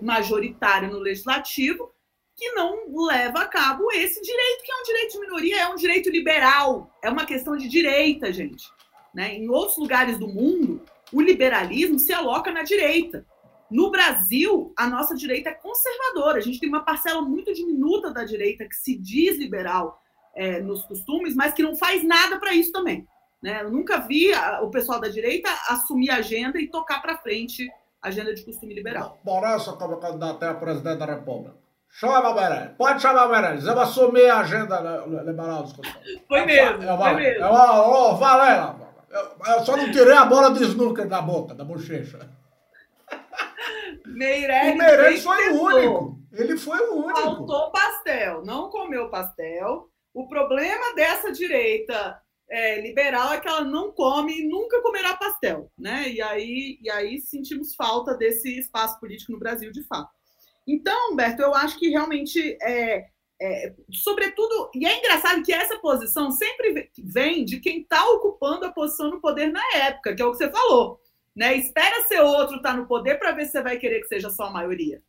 majoritária no legislativo que não leva a cabo esse direito, que é um direito de minoria, é um direito liberal, é uma questão de direita, gente. Né? Em outros lugares do mundo, o liberalismo se aloca na direita. No Brasil, a nossa direita é conservadora. A gente tem uma parcela muito diminuta da direita que se diz liberal é, nos costumes, mas que não faz nada para isso também. Né? Eu nunca vi a, o pessoal da direita assumir a agenda e tocar para frente a agenda de costume liberal. Moraes como candidato a presidente da República. Chama Meirelles, pode chamar Meirelles, eu vou assumir a agenda liberal dos costumes. Foi mesmo, eu, foi mesmo. Eu, eu, eu, eu, eu só não tirei a bola de snooker da boca, da bochecha. Meirelles, o Meirelles foi o único. Ele foi o único. Faltou pastel, não comeu pastel. O problema dessa direita é, liberal é que ela não come e nunca comerá pastel, né? E aí, e aí sentimos falta desse espaço político no Brasil, de fato. Então, Humberto, eu acho que realmente é, é, sobretudo, e é engraçado que essa posição sempre vem de quem está ocupando a posição no poder na época, que é o que você falou. Né? Espera ser outro estar tá no poder para ver se você vai querer que seja só a maioria.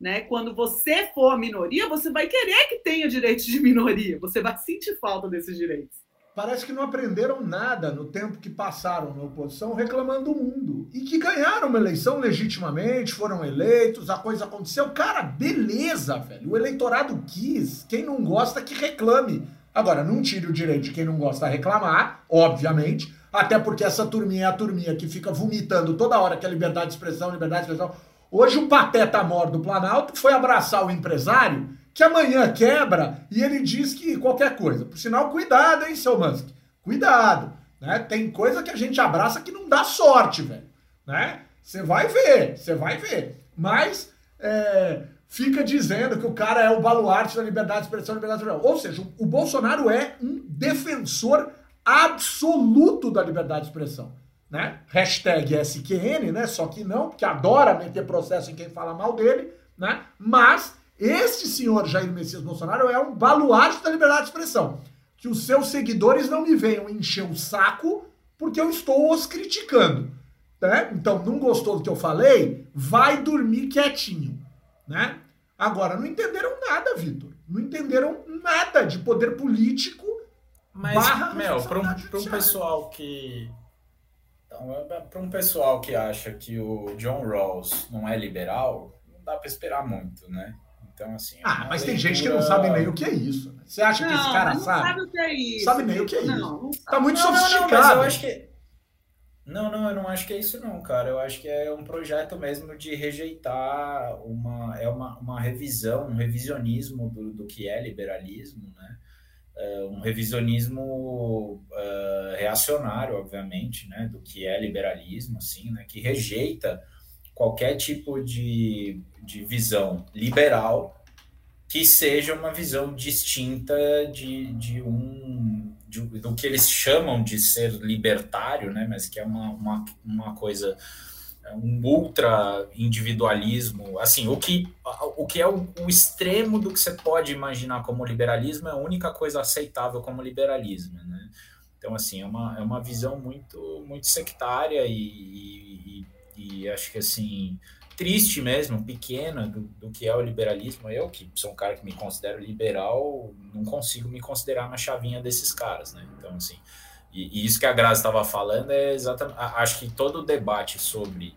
Né? Quando você for a minoria, você vai querer que tenha direitos de minoria, você vai sentir falta desses direitos parece que não aprenderam nada no tempo que passaram na oposição reclamando do mundo. E que ganharam uma eleição legitimamente, foram eleitos, a coisa aconteceu. Cara, beleza, velho. O eleitorado quis. Quem não gosta, que reclame. Agora, não tire o direito de quem não gosta reclamar, obviamente. Até porque essa turminha é a turminha que fica vomitando toda hora que é liberdade de expressão, liberdade de expressão. Hoje o pateta mor do Planalto foi abraçar o empresário que amanhã quebra e ele diz que qualquer coisa. Por sinal, cuidado, hein, seu Musk? Cuidado. Né? Tem coisa que a gente abraça que não dá sorte, velho. Né? Você vai ver, você vai ver. Mas é, fica dizendo que o cara é o baluarte da liberdade de expressão, liberdade de expressão. Ou seja, o Bolsonaro é um defensor absoluto da liberdade de expressão. Né? Hashtag SQN, né? Só que não, porque adora meter processo em quem fala mal dele, né? Mas este senhor Jair Messias Bolsonaro é um baluarte da liberdade de expressão. Que os seus seguidores não me venham encher o saco porque eu estou os criticando. Né? Então, não gostou do que eu falei? Vai dormir quietinho. Né? Agora, não entenderam nada, Vitor. Não entenderam nada de poder político. Mas, meu, para um, um pessoal que. Então, é, para um pessoal que acha que o John Rawls não é liberal, não dá para esperar muito, né? Então, assim. Ah, mas leitura... tem gente que não sabe nem o que é isso. Né? Você acha não, que esse cara não sabe? sabe o que é isso. Sabe nem o que é isso. Não, tá muito não, sofisticado. Não, mas eu acho que. Não, não, eu não acho que é isso não, cara. Eu acho que é um projeto mesmo de rejeitar uma é uma, uma revisão, um revisionismo do, do que é liberalismo, né? Uh, um revisionismo uh, reacionário, obviamente, né, do que é liberalismo, assim, né, que rejeita qualquer tipo de, de visão liberal que seja uma visão distinta de, de um de, do que eles chamam de ser libertário, né? mas que é uma, uma, uma coisa um ultra individualismo, assim, o que, o que é o, o, extremo do que você pode imaginar como liberalismo é a única coisa aceitável como liberalismo, né? Então, assim, é uma, é uma visão muito, muito sectária e, e, e acho que assim triste mesmo, pequena do, do que é o liberalismo. Eu, que sou um cara que me considero liberal, não consigo me considerar na chavinha desses caras, né? Então, assim, e, e isso que a Grazi estava falando é exatamente. Acho que todo o debate sobre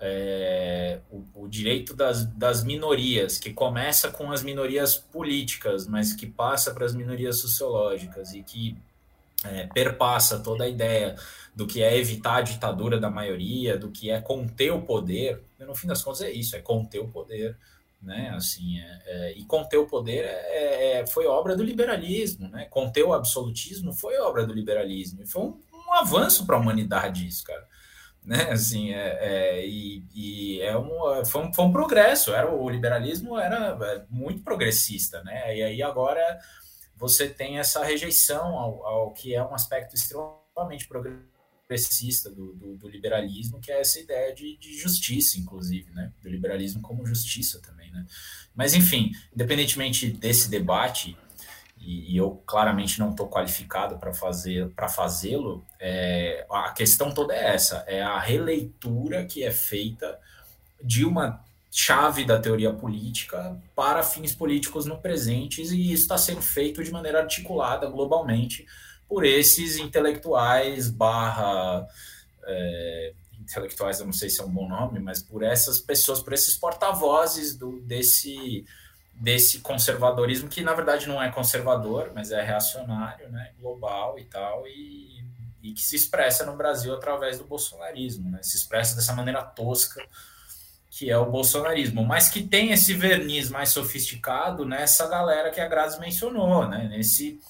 é, o, o, direito das, das minorias, que começa com as minorias políticas, mas que passa para as minorias sociológicas e que é, perpassa toda a ideia do que é evitar a ditadura da maioria, do que é conter o poder. No fim das contas é isso, é conter o poder, né? Assim, é, é, e conter o poder é, é, foi obra do liberalismo, né? Conter o absolutismo foi obra do liberalismo e foi um, um avanço para a humanidade isso, cara. Né, assim, é, é, e, e, é um, foi, um, foi um progresso. Era o liberalismo era muito progressista, né? E aí agora você tem essa rejeição ao, ao que é um aspecto extremamente progressista progressista do, do, do, liberalismo, que é essa ideia de, de, justiça, inclusive, né? Do liberalismo como justiça também, né? Mas, enfim, independentemente desse debate, e, e eu claramente não estou qualificado para fazer para fazê-lo, é, a questão toda é essa: é a releitura que é feita de uma chave da teoria política para fins políticos no presente, e isso está sendo feito de maneira articulada globalmente por esses intelectuais barra é, intelectuais, eu não sei se é um bom nome, mas por essas pessoas, por esses porta-vozes desse, desse conservadorismo, que na verdade não é conservador, mas é reacionário, né, global e tal, e, e que se expressa no Brasil através do bolsonarismo, né, se expressa dessa maneira tosca que é o bolsonarismo, mas que tem esse verniz mais sofisticado nessa galera que a Grazi mencionou, né, nesse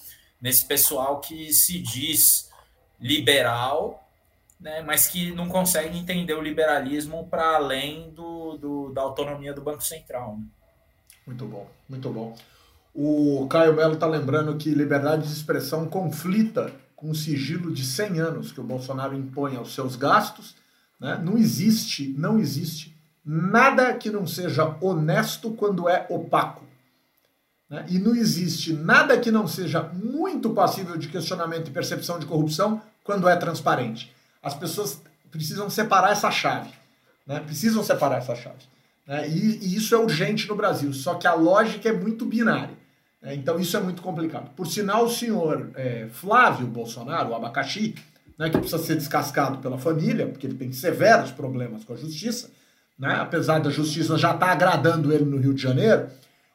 nesse pessoal que se diz liberal, né, mas que não consegue entender o liberalismo para além do, do, da autonomia do Banco Central. Né? Muito bom, muito bom. O Caio Melo está lembrando que liberdade de expressão conflita com o sigilo de 100 anos que o Bolsonaro impõe aos seus gastos. Né? Não existe, não existe nada que não seja honesto quando é opaco. né? e não existe nada que não seja muito passível de questionamento e percepção de corrupção quando é transparente. As pessoas precisam separar essa chave. Né? Precisam separar essa chave. Né? E, e, isso é urgente no Brasil, só que a lógica é muito binária. Né? Então isso é muito complicado. Por sinal, o senhor é, Flávio Bolsonaro, o abacaxi, né, que precisa ser descascado pela família, porque ele tem severos problemas com a justiça, né? apesar da justiça já estar tá agradando ele no Rio de Janeiro,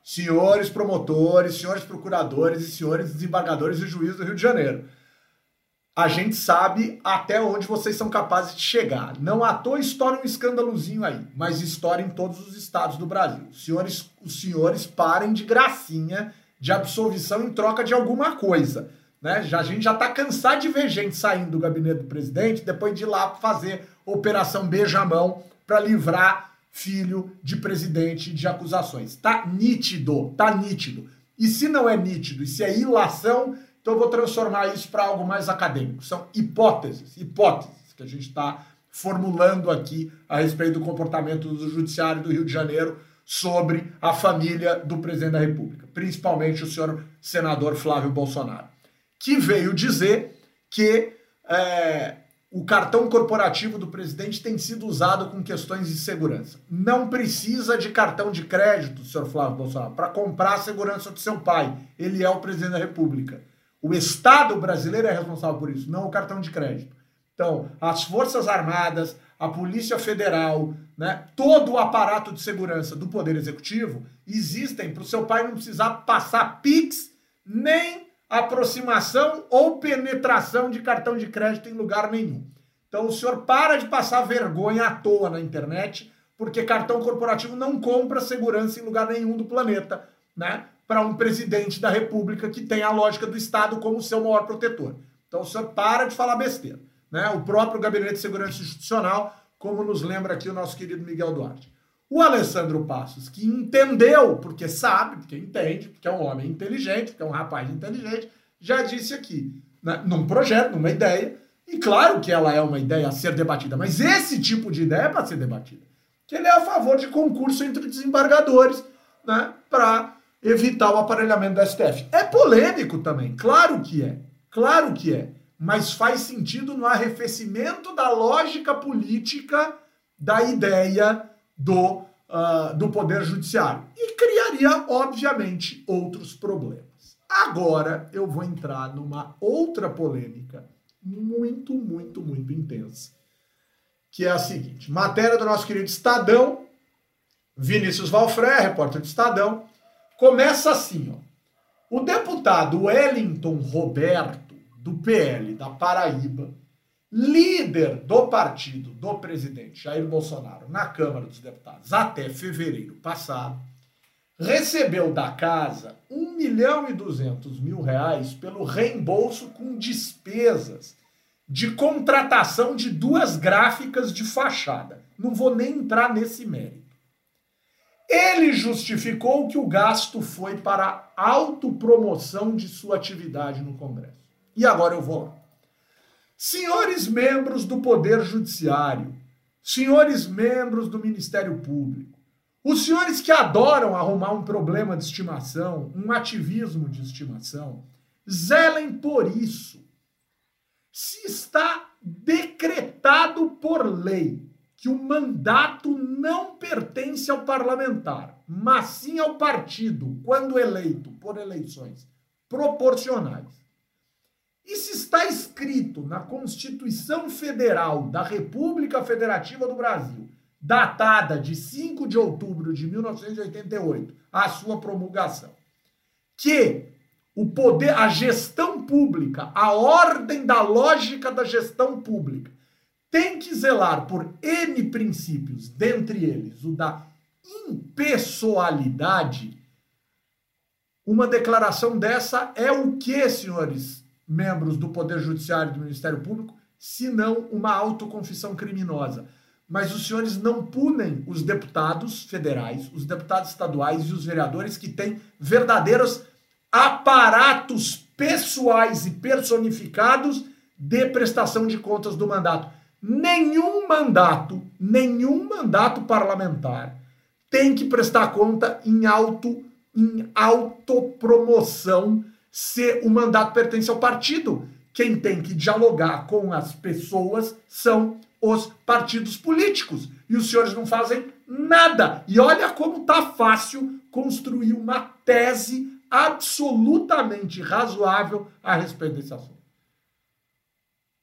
senhores promotores, senhores procuradores e senhores desembargadores e juízes do Rio de Janeiro a gente sabe até onde vocês são capazes de chegar. Não à toa estoura um escândalozinho aí, mas estoura em todos os estados do Brasil. Os senhores, os senhores parem de gracinha de absolvição em troca de alguma coisa. Né? Já, a gente já está cansado de ver gente saindo do gabinete do presidente depois de ir lá fazer operação beijamão para livrar filho de presidente de acusações. Tá nítido, tá nítido. E se não é nítido, e se é ilação, então eu vou transformar isso para algo mais acadêmico. São hipóteses, hipóteses que a gente está formulando aqui a respeito do comportamento do Judiciário do Rio de Janeiro sobre a família do presidente da República, principalmente o senhor senador Flávio Bolsonaro, que veio dizer que é, o cartão corporativo do presidente tem sido usado com questões de segurança. Não precisa de cartão de crédito, senhor Flávio Bolsonaro, para comprar a segurança do seu pai. Ele é o presidente da República. O Estado brasileiro é responsável por isso, não o cartão de crédito. Então, as Forças Armadas, a Polícia Federal, né, todo o aparato de segurança do Poder Executivo existem para o seu pai não precisar passar PIX nem aproximação ou penetração de cartão de crédito em lugar nenhum. Então, o senhor para de passar vergonha à toa na internet, porque cartão corporativo não compra segurança em lugar nenhum do planeta, né? Para um presidente da República que tem a lógica do Estado como seu maior protetor. Então senhor para de falar besteira. Né? O próprio Gabinete de Segurança Institucional, como nos lembra aqui o nosso querido Miguel Duarte. O Alessandro Passos, que entendeu, porque sabe, porque entende, porque é um homem inteligente, porque é um rapaz inteligente, já disse aqui, né? num projeto, numa ideia, e claro que ela é uma ideia a ser debatida, mas esse tipo de ideia é para ser debatida. Que ele é a favor de concurso entre desembargadores, né, para evitar o aparelhamento do STF. É polêmico também, claro que é, claro que é, mas faz sentido no arrefecimento da lógica política da ideia do, uh, do Poder Judiciário. E criaria, obviamente, outros problemas. Agora eu vou entrar numa outra polêmica muito, muito, muito intensa, que é a seguinte: matéria do nosso querido Estadão, Vinícius Valfré, repórter do Estadão, Começa assim, ó. O deputado Wellington Roberto, do PL da Paraíba, líder do partido do presidente Jair Bolsonaro na Câmara dos Deputados até fevereiro passado, recebeu da casa 1 milhão e 200 mil reais pelo reembolso com despesas de contratação de duas gráficas de fachada. Não vou nem entrar nesse mérito. Ele justificou que o gasto foi para autopromoção de sua atividade no Congresso. E agora eu vou lá. Senhores membros do Poder Judiciário, senhores membros do Ministério Público, os senhores que adoram arrumar um problema de estimação, um ativismo de estimação, zelem por isso. Se está decretado por lei que o mandato não pertence ao parlamentar, mas sim ao partido, quando eleito por eleições proporcionais. E se está escrito na Constituição Federal da República Federativa do Brasil, datada de 5 de outubro de 1988, a sua promulgação, que o poder, a gestão pública, a ordem da lógica da gestão pública tem que zelar por N princípios, dentre eles o da impessoalidade, uma declaração dessa é o que, senhores membros do Poder Judiciário e do Ministério Público, se não uma autoconfissão criminosa. Mas os senhores não punem os deputados federais, os deputados estaduais e os vereadores que têm verdadeiros aparatos pessoais e personificados de prestação de contas do mandato nenhum mandato, nenhum mandato parlamentar tem que prestar conta em auto em autopromoção se o mandato pertence ao partido. Quem tem que dialogar com as pessoas são os partidos políticos. E os senhores não fazem nada. E olha como tá fácil construir uma tese absolutamente razoável a respeito desse assunto.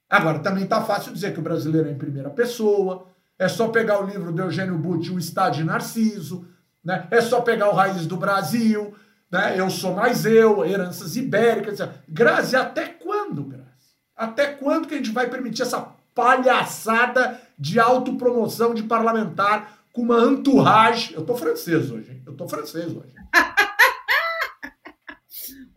Agora, também tá fácil dizer que o brasileiro é em primeira pessoa, é só pegar o livro do Eugênio Butti, O Estado de Narciso, né? é só pegar o Raiz do Brasil, né? Eu Sou Mais Eu, Heranças Ibéricas. Grazi, até quando, Grazi? Até quando que a gente vai permitir essa palhaçada de autopromoção de parlamentar com uma entourage? Eu tô francês hoje, hein? Eu tô francês hoje.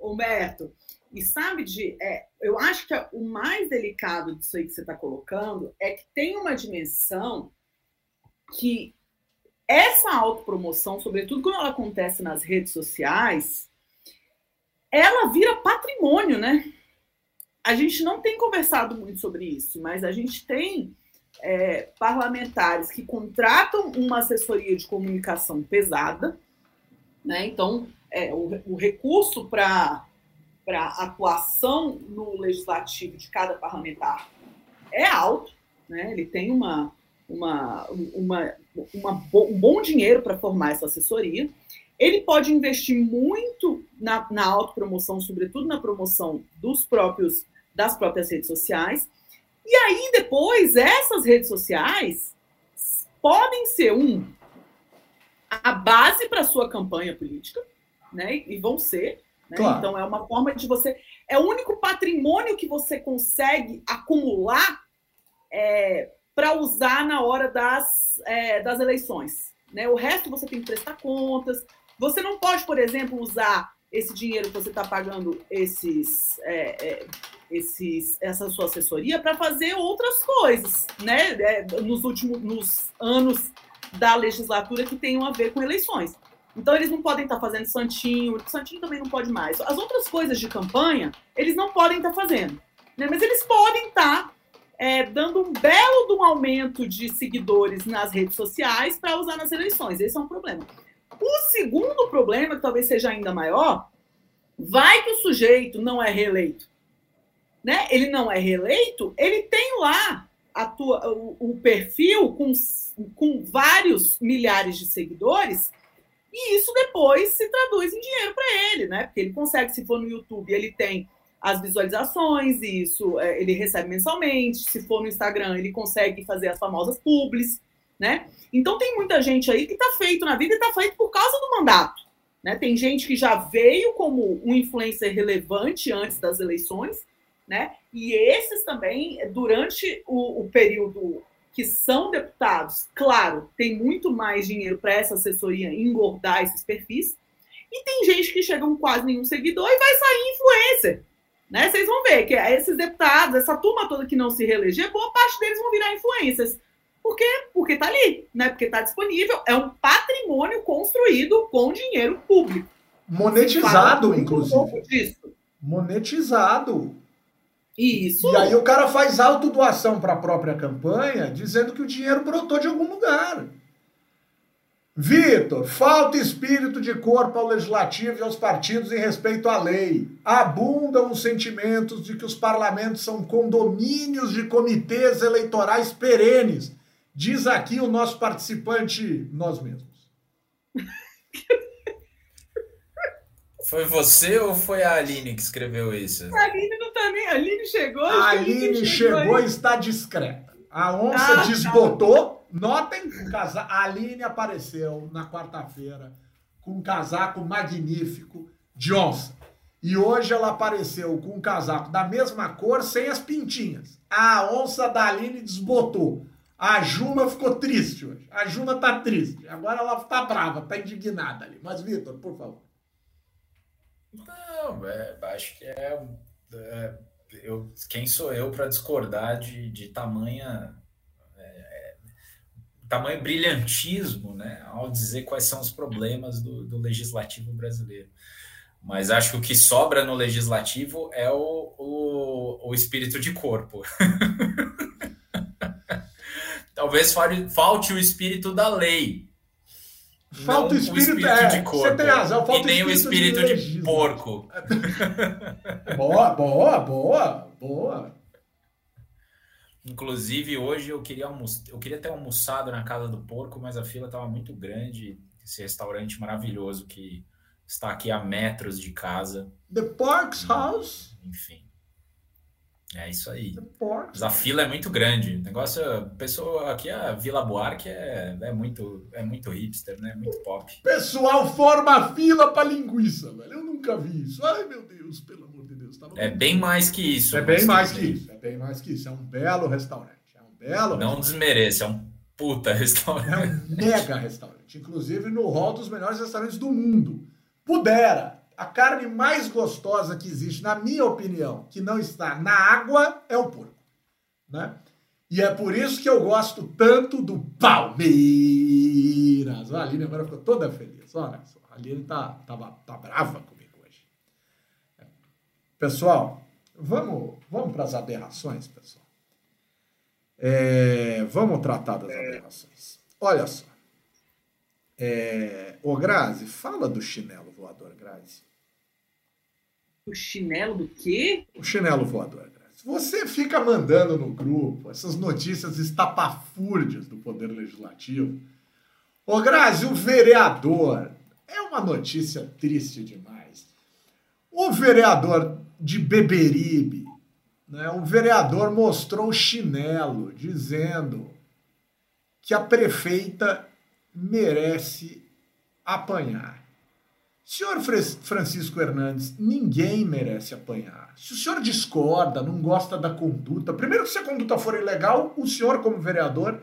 Humberto, e sabe de. É, eu acho que o mais delicado disso aí que você está colocando é que tem uma dimensão que essa autopromoção, sobretudo quando ela acontece nas redes sociais, ela vira patrimônio, né? A gente não tem conversado muito sobre isso, mas a gente tem é, parlamentares que contratam uma assessoria de comunicação pesada, né? Então, é, o, o recurso para para atuação no legislativo de cada parlamentar é alto, né? ele tem uma, uma, uma, uma um bom dinheiro para formar essa assessoria. Ele pode investir muito na, na autopromoção, sobretudo na promoção dos próprios das próprias redes sociais. E aí, depois, essas redes sociais podem ser um a base para a sua campanha política, né? E vão ser, né? Claro. Então, é uma forma de você. É o único patrimônio que você consegue acumular é, para usar na hora das, é, das eleições. Né? O resto você tem que prestar contas. Você não pode, por exemplo, usar esse dinheiro que você está pagando esses, é, é, esses, essa sua assessoria para fazer outras coisas, né? É, nos últimos nos anos da legislatura que tenham a ver com eleições. Então eles não podem estar fazendo santinho, santinho também não pode mais. As outras coisas de campanha, eles não podem estar fazendo. Né? Mas eles podem estar é, dando um belo de um aumento de seguidores nas redes sociais para usar nas eleições. Esse é um problema. O segundo problema, que talvez seja ainda maior, vai que o sujeito não é reeleito. Né? Ele não é reeleito, ele tem lá tua, o, o perfil com, com vários milhares de seguidores e isso depois se traduz em dinheiro para ele, né? Porque ele consegue, se for no YouTube, ele tem as visualizações, e isso é, ele recebe mensalmente. Se for no Instagram, ele consegue fazer as famosas publis, né? Então tem muita gente aí que está feito na vida e está feito por causa do mandato. Né? Tem gente que já veio como um influencer relevante antes das eleições, né? E esses também, durante o, o período que são deputados, claro, tem muito mais dinheiro para essa assessoria engordar esses perfis. E tem gente que chega com quase nenhum seguidor e vai sair influencer. Né? Vocês vão ver que esses deputados, essa turma toda que não se reeleger, boa parte deles vão virar influencers. Por quê? Porque está ali, né? Porque está disponível. É um patrimônio construído com dinheiro público. Monetizado, inclusive. Monetizado. Isso. E aí o cara faz autodoação para a própria campanha, dizendo que o dinheiro brotou de algum lugar. Vitor, falta espírito de corpo ao legislativo e aos partidos em respeito à lei. Abundam os sentimentos de que os parlamentos são condomínios de comitês eleitorais perenes. Diz aqui o nosso participante, nós mesmos. Foi você ou foi a Aline que escreveu isso? A Aline não tá nem. A Aline chegou. A Aline chegou e está discreta. A onça ah, tá. desbotou. Tá. Notem o casaco. A Aline apareceu na quarta-feira com um casaco magnífico de onça. E hoje ela apareceu com um casaco da mesma cor, sem as pintinhas. A onça da Aline desbotou. A Juma ficou triste hoje. A Juma tá triste. Agora ela tá brava, tá indignada ali. Mas, Vitor, por favor. Não, é, acho que é, é, eu, quem sou eu para discordar de, de tamanha é, tamanho brilhantismo, né, ao dizer quais são os problemas do, do, legislativo brasileiro. Mas acho que o que sobra no legislativo é o, o, o espírito de corpo. Talvez falte o espírito da lei, Falta o espírito, espírito é, de corpo. Você tem razão, falta e nem o espírito, de, de porco. boa, boa, boa, boa. Inclusive, hoje eu queria, eu queria ter almoçado na casa do porco, mas a fila estava muito grande. Esse restaurante maravilhoso que está aqui a metros de casa. The Pork's House? Enfim. É isso aí. Mas a fila é muito grande. O negócio, pessoa aqui a Vila Buarque é, é muito é muito hipster, né? Muito pop. Pessoal forma fila para linguiça, velho. Eu nunca vi isso. Ai, meu Deus, pelo amor de Deus. é bem mais que isso. É bem mais que isso. É bem mais que isso. É um belo restaurante. É um belo. Não desmereça, é um puta restaurante. É um mega restaurante. Inclusive no hall dos melhores restaurantes do mundo. Pudera a carne mais gostosa que existe, na minha opinião, que não está na água, é o porco. Né? E é por isso que eu gosto tanto do Palmeiras. A Aline agora ficou toda feliz. Olha só, a Aline tá, tava, tá brava comigo hoje. Pessoal, vamos, vamos para as aberrações, pessoal. É, vamos tratar das aberrações. Olha só. É, ô Grazi, fala do chinelo voador, Grazi. O chinelo do quê? O chinelo voador. Você fica mandando no grupo essas notícias estapafúrdias do Poder Legislativo. Ô Grazi, o vereador. É uma notícia triste demais. O vereador de Beberibe, né, o vereador mostrou o chinelo, dizendo que a prefeita merece apanhar. Senhor Francisco Hernandes, ninguém merece apanhar. Se o senhor discorda, não gosta da conduta, primeiro que se a conduta for ilegal, o senhor, como vereador,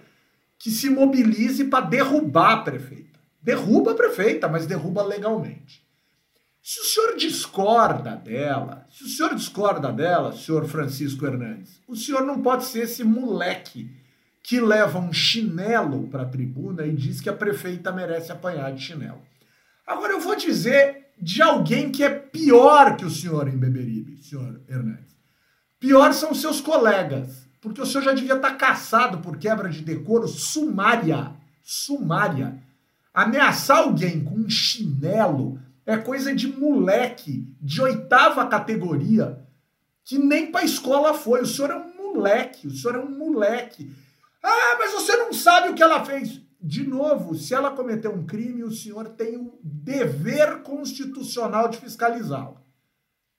que se mobilize para derrubar a prefeita. Derruba a prefeita, mas derruba legalmente. Se o senhor discorda dela, se o senhor discorda dela, senhor Francisco Hernandes, o senhor não pode ser esse moleque que leva um chinelo para a tribuna e diz que a prefeita merece apanhar de chinelo. Agora eu vou dizer de alguém que é pior que o senhor em Beberibe, senhor Hernandes. Pior são seus colegas, porque o senhor já devia estar caçado por quebra de decoro sumária. Sumária. Ameaçar alguém com um chinelo é coisa de moleque de oitava categoria que nem para escola foi. O senhor é um moleque, o senhor é um moleque. Ah, mas você não sabe o que ela fez de novo, se ela cometeu um crime, o senhor tem o dever constitucional de fiscalizá-la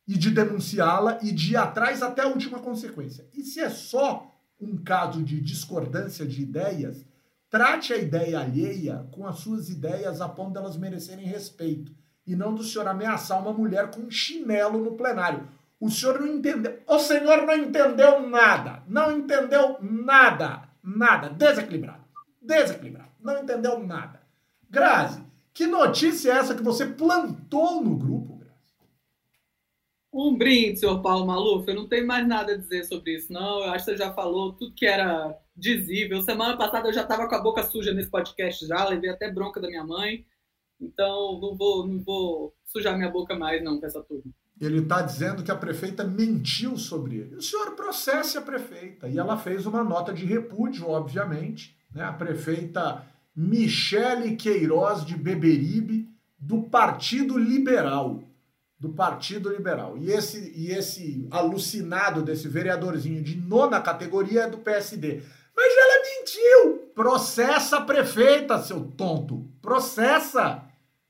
e de denunciá-la e de ir atrás até a última consequência. E se é só um caso de discordância de ideias, trate a ideia alheia com as suas ideias a ponto delas merecerem respeito e não do senhor ameaçar uma mulher com um chinelo no plenário. O senhor não entendeu. O senhor não entendeu nada. Não entendeu nada. Nada. Desequilibrado. Desequilibrado não entendeu nada. Grazi, que notícia é essa que você plantou no grupo, Grazi? Um brinde, senhor Paulo Maluf. Eu não tenho mais nada a dizer sobre isso, não. Eu acho que você já falou tudo que era dizível. Semana passada eu já estava com a boca suja nesse podcast já, levei até bronca da minha mãe. Então não vou, não vou sujar minha boca mais, não, com essa turma. Ele está dizendo que a prefeita mentiu sobre ele. O senhor processe a prefeita. E ela fez uma nota de repúdio, obviamente, né, a prefeita Michele Queiroz de Beberibe, do Partido Liberal. Do Partido Liberal. E esse, e esse alucinado desse vereadorzinho de nona categoria é do PSD. Mas ela mentiu! Processa a prefeita, seu tonto! Processa!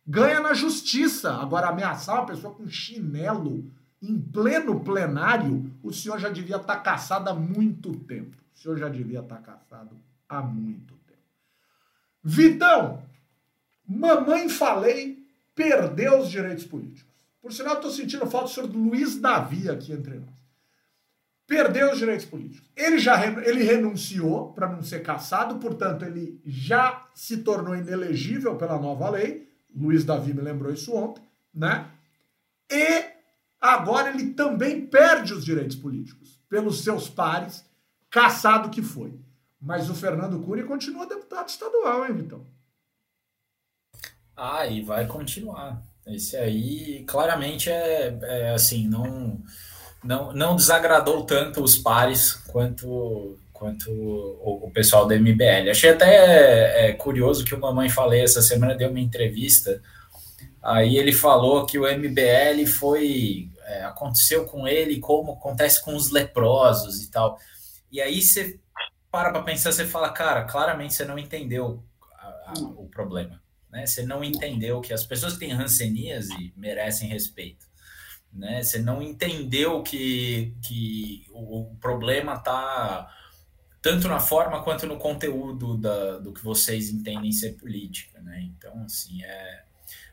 Ganha na justiça. Agora, ameaçar uma pessoa com chinelo em pleno plenário, o senhor já devia estar caçado há muito tempo. O senhor já devia estar caçado há muito tempo. Vitão, mamãe falei, perdeu os direitos políticos. Por sinal, estou sentindo falta do senhor Luiz Davi aqui entre nós. Perdeu os direitos políticos. Ele já ele renunciou para não ser caçado, portanto, ele já se tornou inelegível pela nova lei. Luiz Davi me lembrou isso ontem, né? E agora ele também perde os direitos políticos pelos seus pares, caçado que foi. Mas o Fernando Cury continua deputado estadual, hein, Vitão? Ah, e vai continuar. Esse aí, claramente, é, é assim, não, não, não desagradou tanto os pares quanto, quanto o, o pessoal do MBL. Achei até é, curioso que o Mamãe Falei essa semana deu uma entrevista, aí ele falou que o MBL foi. É, aconteceu com ele como acontece com os leprosos e tal. E aí você para para pensar, você fala, cara, claramente você não entendeu a, a, o problema. Né? Você não entendeu que as pessoas que têm e merecem respeito. Né? Você não entendeu que, que o, o problema está tanto na forma quanto no conteúdo da, do que vocês entendem ser política. Né? Então, assim, é,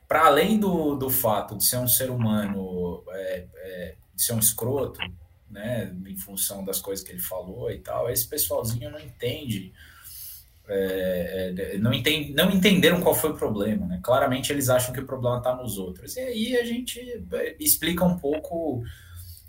para além do, do fato de ser um ser humano, é, é, de ser um escroto, né, em função das coisas que ele falou e tal, esse pessoalzinho não entende é, é, não, entend, não entenderam qual foi o problema, né? Claramente eles acham que o problema está nos outros. E aí a gente é, explica um pouco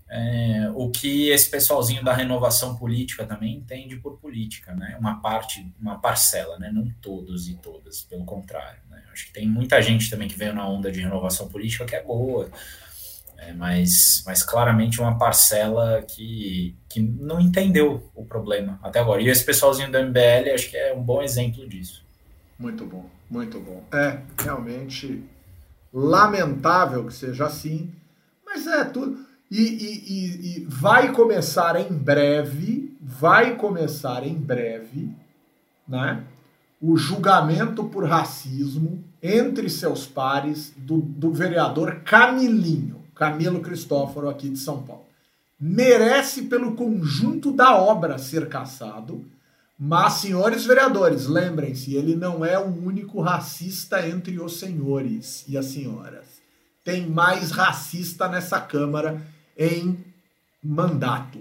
é, o que esse pessoalzinho da renovação política também entende por política, né? Uma parte, uma parcela, né? Não todos e todas, pelo contrário. Né? Acho que tem muita gente também que veio na onda de renovação política que é boa, é, mas, mas claramente uma parcela que, que não entendeu o problema até agora. E esse pessoalzinho do MBL acho que é um bom exemplo disso. Muito bom, muito bom. É, realmente lamentável que seja assim, mas é tudo. E, e, e, e vai começar em breve, vai começar em breve, né? O julgamento por racismo entre seus pares do, do vereador Camilinho. Camilo Cristóforo aqui de São Paulo. Merece pelo conjunto da obra ser caçado, mas, senhores vereadores, lembrem-se, ele não é o único racista entre os senhores e as senhoras. Tem mais racista nessa Câmara em mandato.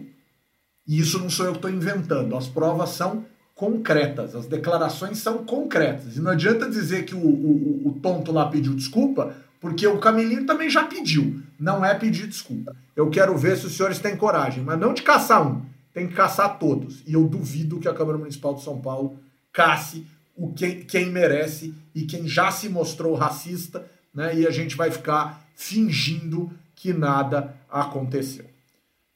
E isso não sou eu que estou inventando, as provas são concretas, as declarações são concretas. E não adianta dizer que o, o, o tonto lá pediu desculpa, porque o Camilinho também já pediu. Não é pedir desculpa. Eu quero ver se os senhores têm coragem, mas não de caçar um, tem que caçar todos. E eu duvido que a Câmara Municipal de São Paulo casse o quem, quem merece e quem já se mostrou racista, né? E a gente vai ficar fingindo que nada aconteceu.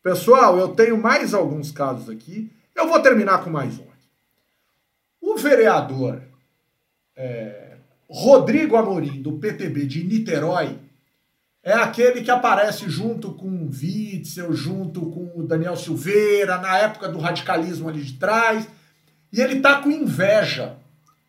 Pessoal, eu tenho mais alguns casos aqui. Eu vou terminar com mais um. O vereador é, Rodrigo Amorim, do PTB de Niterói, é aquele que aparece junto com o Witzel, junto com o Daniel Silveira, na época do radicalismo ali de trás. E ele tá com inveja,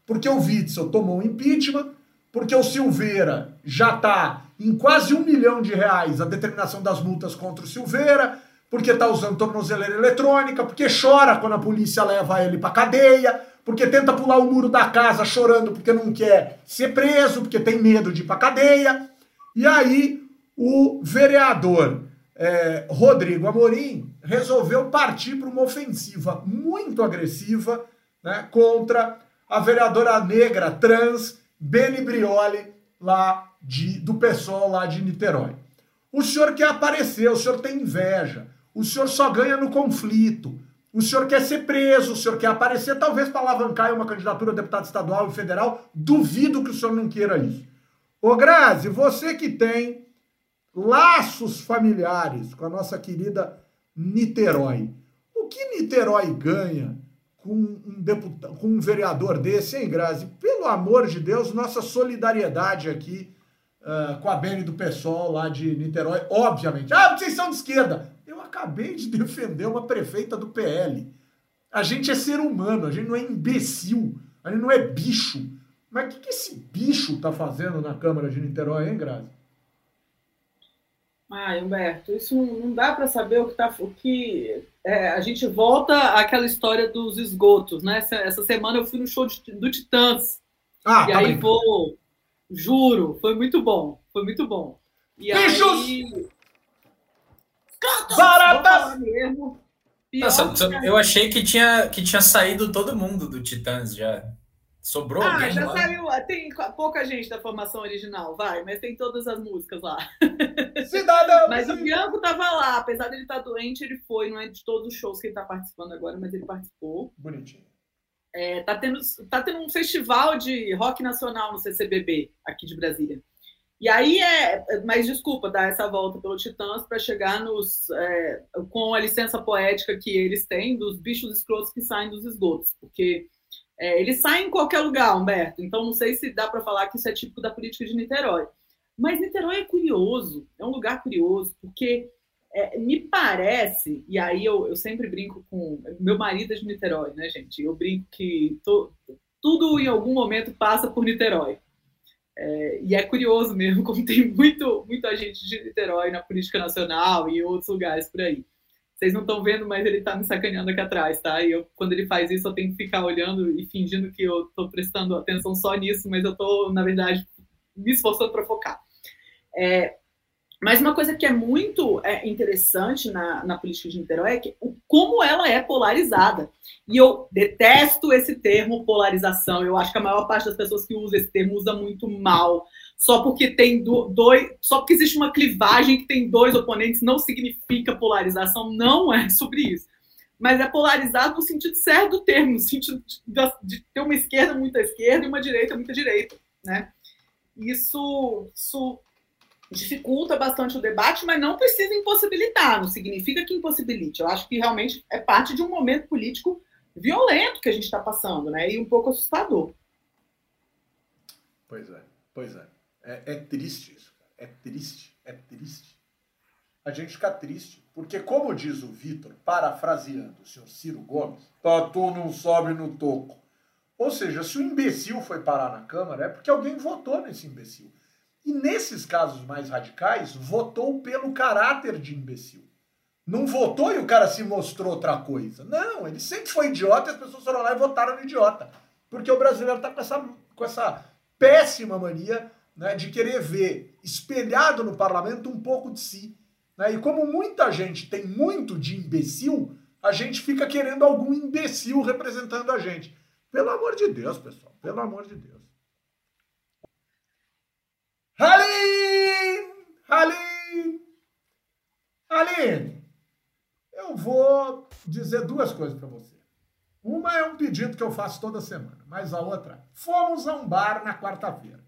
porque o Witzel tomou um impeachment, porque o Silveira já tá em quase um milhão de reais a determinação das multas contra o Silveira, porque tá usando tornozeleira eletrônica, porque chora quando a polícia leva ele pra cadeia, porque tenta pular o muro da casa chorando porque não quer ser preso, porque tem medo de ir para cadeia. E aí o vereador é, Rodrigo Amorim resolveu partir para uma ofensiva muito agressiva né, contra a vereadora negra trans Beni Brioli, lá de, do PSOL lá de Niterói. O senhor quer aparecer, o senhor tem inveja, o senhor só ganha no conflito. O senhor quer ser preso, o senhor quer aparecer, talvez para alavancar uma candidatura a deputado estadual e federal. Duvido que o senhor não queira isso. Ô Grazi, você que tem laços familiares com a nossa querida Niterói, o que Niterói ganha com um, deputado, com um vereador desse, hein, Grazi? Pelo amor de Deus, nossa solidariedade aqui uh, com a Bene do PSOL lá de Niterói, obviamente. Ah, vocês são de esquerda acabei de defender uma prefeita do PL. A gente é ser humano, a gente não é imbecil, a gente não é bicho. Mas o que, que esse bicho tá fazendo na Câmara de Niterói, hein, Grazi? Ah, Humberto, isso não dá para saber o que tá. O que é, a gente volta àquela história dos esgotos, né? Essa, essa semana eu fui no show de, do Titãs. Ah, e tá aí vou. Juro, foi muito bom. Foi muito bom. E Bichos! Aí, Baratas! Nossa, eu achei que tinha, que tinha saído todo mundo do Titãs já. Sobrou ah, alguém já lá? saiu. Tem pouca gente da formação original, vai, mas tem todas as músicas lá. Cidadão! mas o Bianco tava lá, apesar dele estar tá doente, ele foi, não é de todos os shows que ele tá participando agora, mas ele participou. Bonitinho. É, tá, tendo, tá tendo um festival de rock nacional no CCBB, aqui de Brasília. E aí é. Mas desculpa dar essa volta pelo Titãs para chegar nos. É, com a licença poética que eles têm dos bichos escrotos que saem dos esgotos. Porque é, eles saem em qualquer lugar, Humberto. Então não sei se dá para falar que isso é típico da política de Niterói. Mas Niterói é curioso, é um lugar curioso, porque é, me parece, e aí eu, eu, sempre brinco com. Meu marido é de Niterói, né, gente? Eu brinco que to, tudo em algum momento passa por Niterói. É, e é curioso mesmo, como tem muito, muita gente de Niterói na política nacional e outros lugares por aí. Vocês não estão vendo, mas ele está me sacaneando aqui atrás, tá? E eu, quando ele faz isso, eu tenho que ficar olhando e fingindo que eu estou prestando atenção só nisso, mas eu estou, na verdade, me esforçando para focar. É, mas uma coisa que é muito é, interessante na, na política de Niterói é que, o, como ela é polarizada. E eu detesto esse termo polarização. Eu acho que a maior parte das pessoas que usa esse termo usa muito mal. Só porque tem do, dois, só porque existe uma clivagem que tem dois oponentes não significa polarização. Não é sobre isso. Mas é polarizado no sentido certo do termo, no sentido de, de ter uma esquerda muita esquerda e uma direita muita direita, né? Isso, isso dificulta bastante o debate, mas não precisa impossibilitar, não significa que impossibilite. Eu acho que realmente é parte de um momento político violento que a gente está passando, né? E um pouco assustador. Pois é, pois é. É, é triste isso. É triste, é triste. A gente fica triste, porque como diz o Vitor, parafraseando o senhor Ciro Gomes, tatu não sobe no toco. Ou seja, se o imbecil foi parar na Câmara, é porque alguém votou nesse imbecil. E nesses casos mais radicais, votou pelo caráter de imbecil. Não votou e o cara se mostrou outra coisa. Não, ele sempre foi idiota e as pessoas foram lá e votaram no idiota. Porque o brasileiro está com essa, com essa péssima mania né, de querer ver espelhado no parlamento um pouco de si. Né? E como muita gente tem muito de imbecil, a gente fica querendo algum imbecil representando a gente. Pelo amor de Deus, pessoal. Pelo amor de Deus. Aline! Aline! Aline! Eu vou dizer duas coisas para você. Uma é um pedido que eu faço toda semana, mas a outra, fomos a um bar na quarta-feira.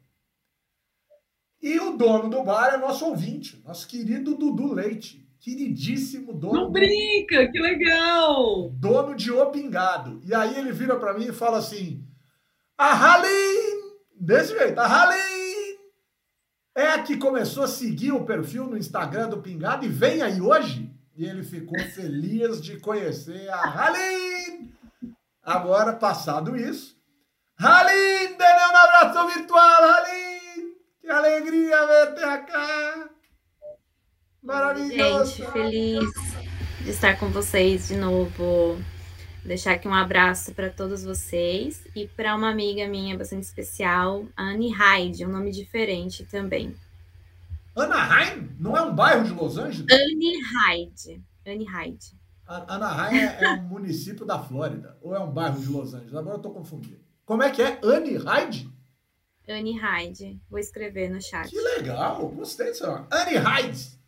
E o dono do bar é nosso ouvinte, nosso querido Dudu Leite. Queridíssimo dono. Não brinca, que legal! Dono de O Pingado. E aí ele vira para mim e fala assim: A Halim! Desse jeito, a Halim! É a que começou a seguir o perfil no Instagram do Pingado e vem aí hoje. E ele ficou feliz de conhecer a Halim. Agora, passado isso, Halim, dê um abraço virtual, Halim. Que alegria ver te cá. Maravilhoso. Gente, feliz de estar com vocês de novo. Deixar aqui um abraço para todos vocês e para uma amiga minha bastante especial, Anne Hyde, um nome diferente também. Anaheim? Não é um bairro de Los Angeles? Anne Hyde. Anne Hyde. Anaheim é, é um município da Flórida ou é um bairro de Los Angeles? Agora eu tô confundindo. Como é que é? Anne Hyde? Anne Hyde. Vou escrever no chat. Que legal, gostei disso. Anne Hyde.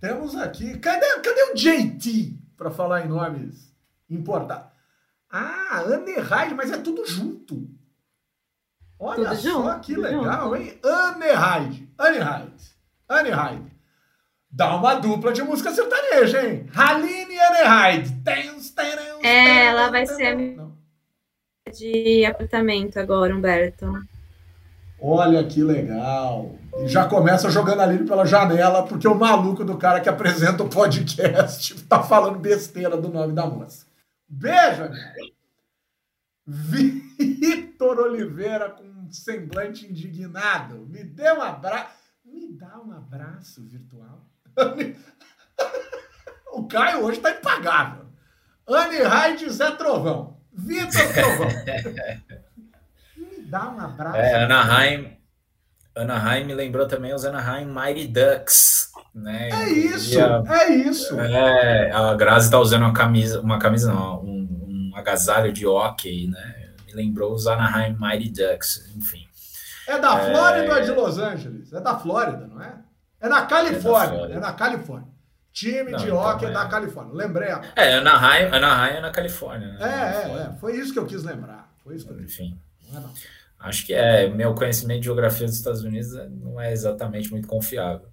Temos aqui. Cadê, cadê o JT para falar em nomes importar. Ah, Anerhide, mas é tudo junto. Olha tudo só junto, que legal, junto. hein? Anerhide, Anerhide, Anerhide. Dá uma dupla de música sertaneja, hein? Haline e Anerhide. É, ela vai ser de apartamento agora, Humberto. Olha que legal. E já começa jogando a Aline pela janela, porque o maluco do cara que apresenta o podcast tá falando besteira do nome da moça. Beijo, Vitor Oliveira com um semblante indignado. Me dê um abraço. Me dá um abraço virtual. o Caio hoje está impagável. Anne Raid Zé Trovão. Vitor Trovão. Me dá um abraço. É, Anaheim. Anaheim me lembrou também os Anaheim Mighty Ducks. Né? É isso, a, é isso. É, a Grazi está usando uma camisa, uma camisa não, um, um agasalho de hockey, né? Me lembrou os Anaheim Mighty Ducks, enfim. É da Flórida é... ou é de Los Angeles? É da Flórida, não é? É na Califórnia, é, é na Califórnia. Time não, de então hockey é da Califórnia. Lembrei agora. É, Anaheim, Anaheim é na Califórnia. Né? É, é, é, Foi isso que eu quis lembrar. Foi isso que eu Enfim. Não é não. Acho que é. Meu conhecimento de geografia dos Estados Unidos não é exatamente muito confiável.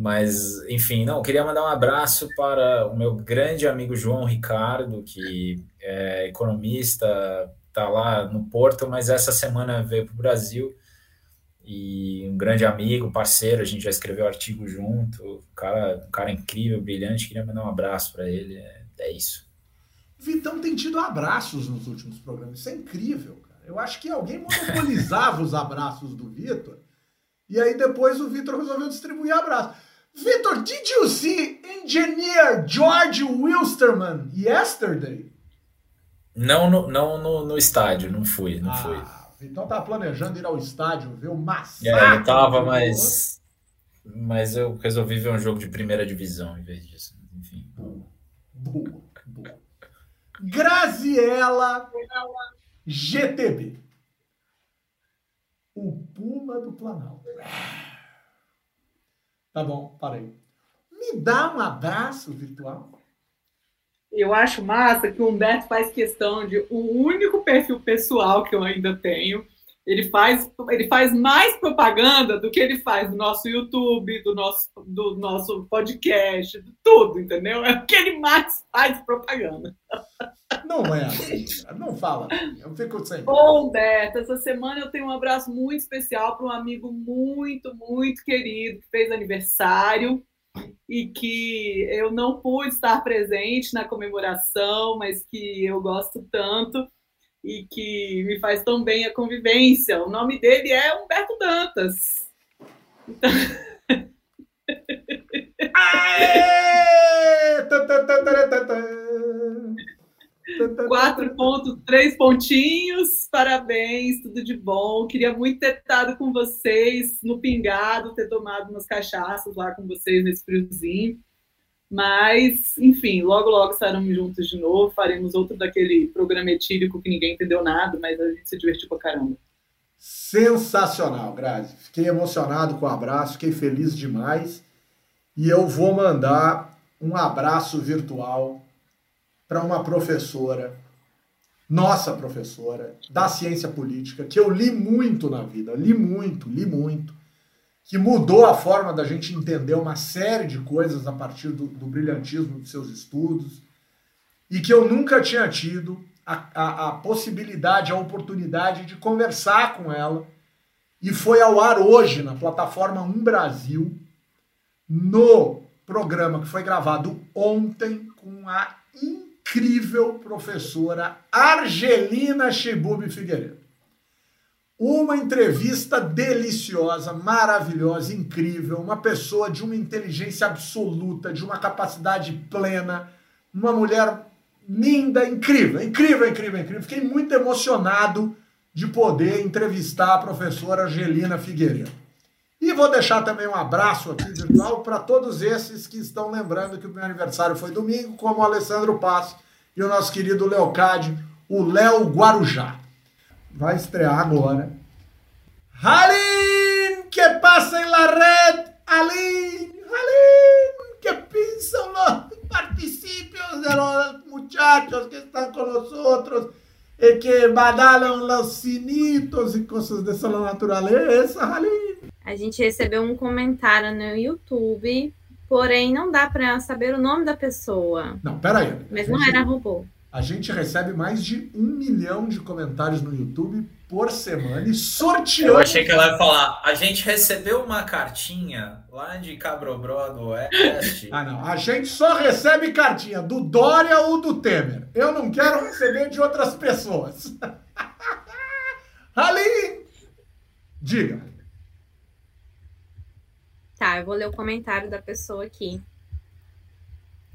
Mas, enfim, não, queria mandar um abraço para o meu grande amigo João Ricardo, que é economista, está lá no Porto, mas essa semana veio para o Brasil. E um grande amigo, parceiro, a gente já escreveu artigo junto. Um cara, um cara incrível, brilhante. Queria mandar um abraço para ele. É, é isso. Vitão tem tido abraços nos últimos programas. Isso é incrível, cara. Eu acho que alguém monopolizava os abraços do Vitor. E aí depois o Vitor resolveu distribuir abraços. Vitor, did you see engineer George Wilstermann yesterday? Não no, não no, no estádio, não fui, não ah, fui. Então tá planejando ir ao estádio ver o massacre. É, eu tava, mas, mas eu resolvi ver um jogo de primeira divisão em vez disso. Enfim. Boa, boa, boa. Graziela GTB. O Puma do Planalto. Tá bom, parei. Me dá um abraço virtual. Eu acho massa que o Humberto faz questão de o único perfil pessoal que eu ainda tenho. Ele faz, ele faz mais propaganda do que ele faz do nosso YouTube, do nosso, do nosso podcast, de tudo, entendeu? É o que ele mais faz propaganda. Não é assim, não fala. Eu fico sem. Bom, Humberto, essa semana eu tenho um abraço muito especial para um amigo muito, muito querido que fez aniversário e que eu não pude estar presente na comemoração, mas que eu gosto tanto e que me faz tão bem a convivência. O nome dele é Humberto Dantas. Então... Aê! Quatro pontos, três pontinhos, parabéns, tudo de bom. Queria muito ter estado com vocês no pingado, ter tomado umas cachaças lá com vocês nesse friozinho. Mas, enfim, logo, logo estaremos juntos de novo. Faremos outro daquele programa etílico que ninguém entendeu nada, mas a gente se divertiu pra caramba. Sensacional, Grazi. Fiquei emocionado com o abraço, fiquei feliz demais. E eu vou mandar um abraço virtual para uma professora, nossa professora, da ciência política, que eu li muito na vida, li muito, li muito, que mudou a forma da gente entender uma série de coisas a partir do, do brilhantismo de seus estudos, e que eu nunca tinha tido a, a, a possibilidade, a oportunidade de conversar com ela, e foi ao ar hoje na plataforma Um Brasil, no programa que foi gravado ontem com a incrível professora Argelina Chibubi Figueiredo. Uma entrevista deliciosa, maravilhosa, incrível, uma pessoa de uma inteligência absoluta, de uma capacidade plena, uma mulher linda, incrível, incrível, incrível, incrível. Fiquei muito emocionado de poder entrevistar a professora Argelina Figueiredo. E vou deixar também um abraço aqui virtual para todos esses que estão lembrando que o meu aniversário foi domingo, como o Alessandro Passo e o nosso querido Leocádio, o Léo Guarujá. Vai estrear agora. Halim, que passa em la red? Halim, Halim, que pensam los participios de los muchachos que están con nosotros e que badalam los sinitos e coisas dessa natureza, Halim. A gente recebeu um comentário no YouTube, porém não dá para saber o nome da pessoa. Não, peraí. Mas não era robô. A gente recebe mais de um milhão de comentários no YouTube por semana e sorteando. Eu achei que ela ia falar. A gente recebeu uma cartinha lá de Cabrobró do Oeste. ah, não. A gente só recebe cartinha do Dória ou do Temer. Eu não quero receber de outras pessoas. Ali! Diga. Tá, eu vou ler o comentário da pessoa aqui.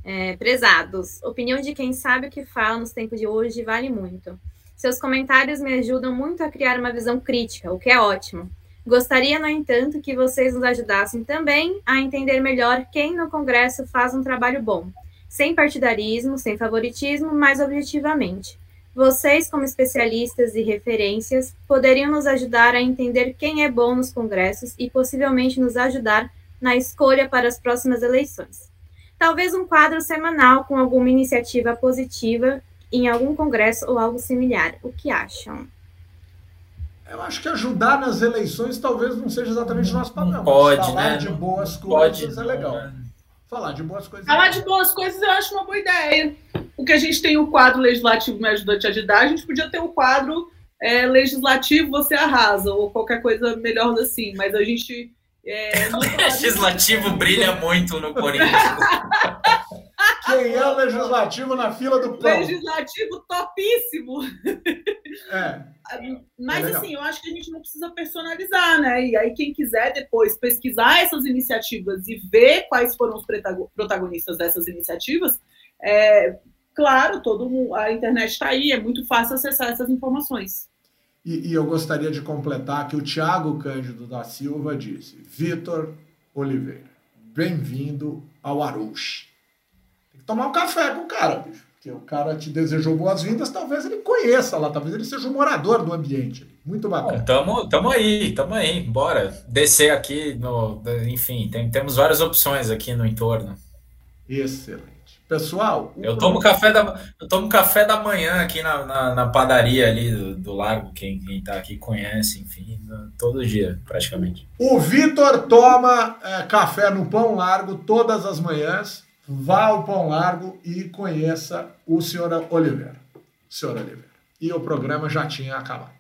É, prezados, opinião de quem sabe o que fala nos tempos de hoje vale muito. Seus comentários me ajudam muito a criar uma visão crítica, o que é ótimo. Gostaria, no entanto, que vocês nos ajudassem também a entender melhor quem no Congresso faz um trabalho bom, sem partidarismo, sem favoritismo, mas objetivamente. Vocês, como especialistas e referências, poderiam nos ajudar a entender quem é bom nos congressos e possivelmente nos ajudar na escolha para as próximas eleições. Talvez um quadro semanal com alguma iniciativa positiva em algum congresso ou algo similar. O que acham? Eu acho que ajudar nas eleições talvez não seja exatamente o nosso papel. Pode, falar né? de boas Pode, coisas é não, legal. né? Falar de boas coisas. Falar de boas coisas eu acho uma boa ideia. Porque a gente tem o quadro legislativo Me Ajuda a Te Ajudar, a gente podia ter o quadro é, legislativo Você Arrasa, ou qualquer coisa melhor assim. Mas a gente. É, O legislativo brilha muito no Corinthians. Quem é o legislativo na fila do pão? Legislativo topíssimo. É. Mas É assim, eu acho que a gente não precisa personalizar, né? E aí, quem quiser depois pesquisar essas iniciativas e ver quais foram os protagonistas dessas iniciativas, é, claro, todo mundo, a internet está aí, é muito fácil acessar essas informações. E, e eu gostaria de completar que o Tiago Cândido da Silva disse: Vitor Oliveira, bem-vindo ao Arush. Tem que tomar um café com o cara, bicho. Porque o cara te desejou boas-vindas, talvez ele conheça lá, talvez ele seja um morador do ambiente. Muito Bom, bacana. tamo, tamo aí, tamo aí. Bora descer aqui no. Enfim, tem- temos várias opções aqui no entorno. Excelente. Pessoal, Eu tomo café da, eu tomo café da manhã aqui na, na, na padaria ali do, do Largo, quem, quem tá aqui conhece, enfim, no- todo dia, praticamente. O Vitor toma é, café no Pão Largo todas as manhãs. Vá ao Pão Largo e conheça o senhor Oliveira. Senhor Oliveira. E o programa já tinha acabado.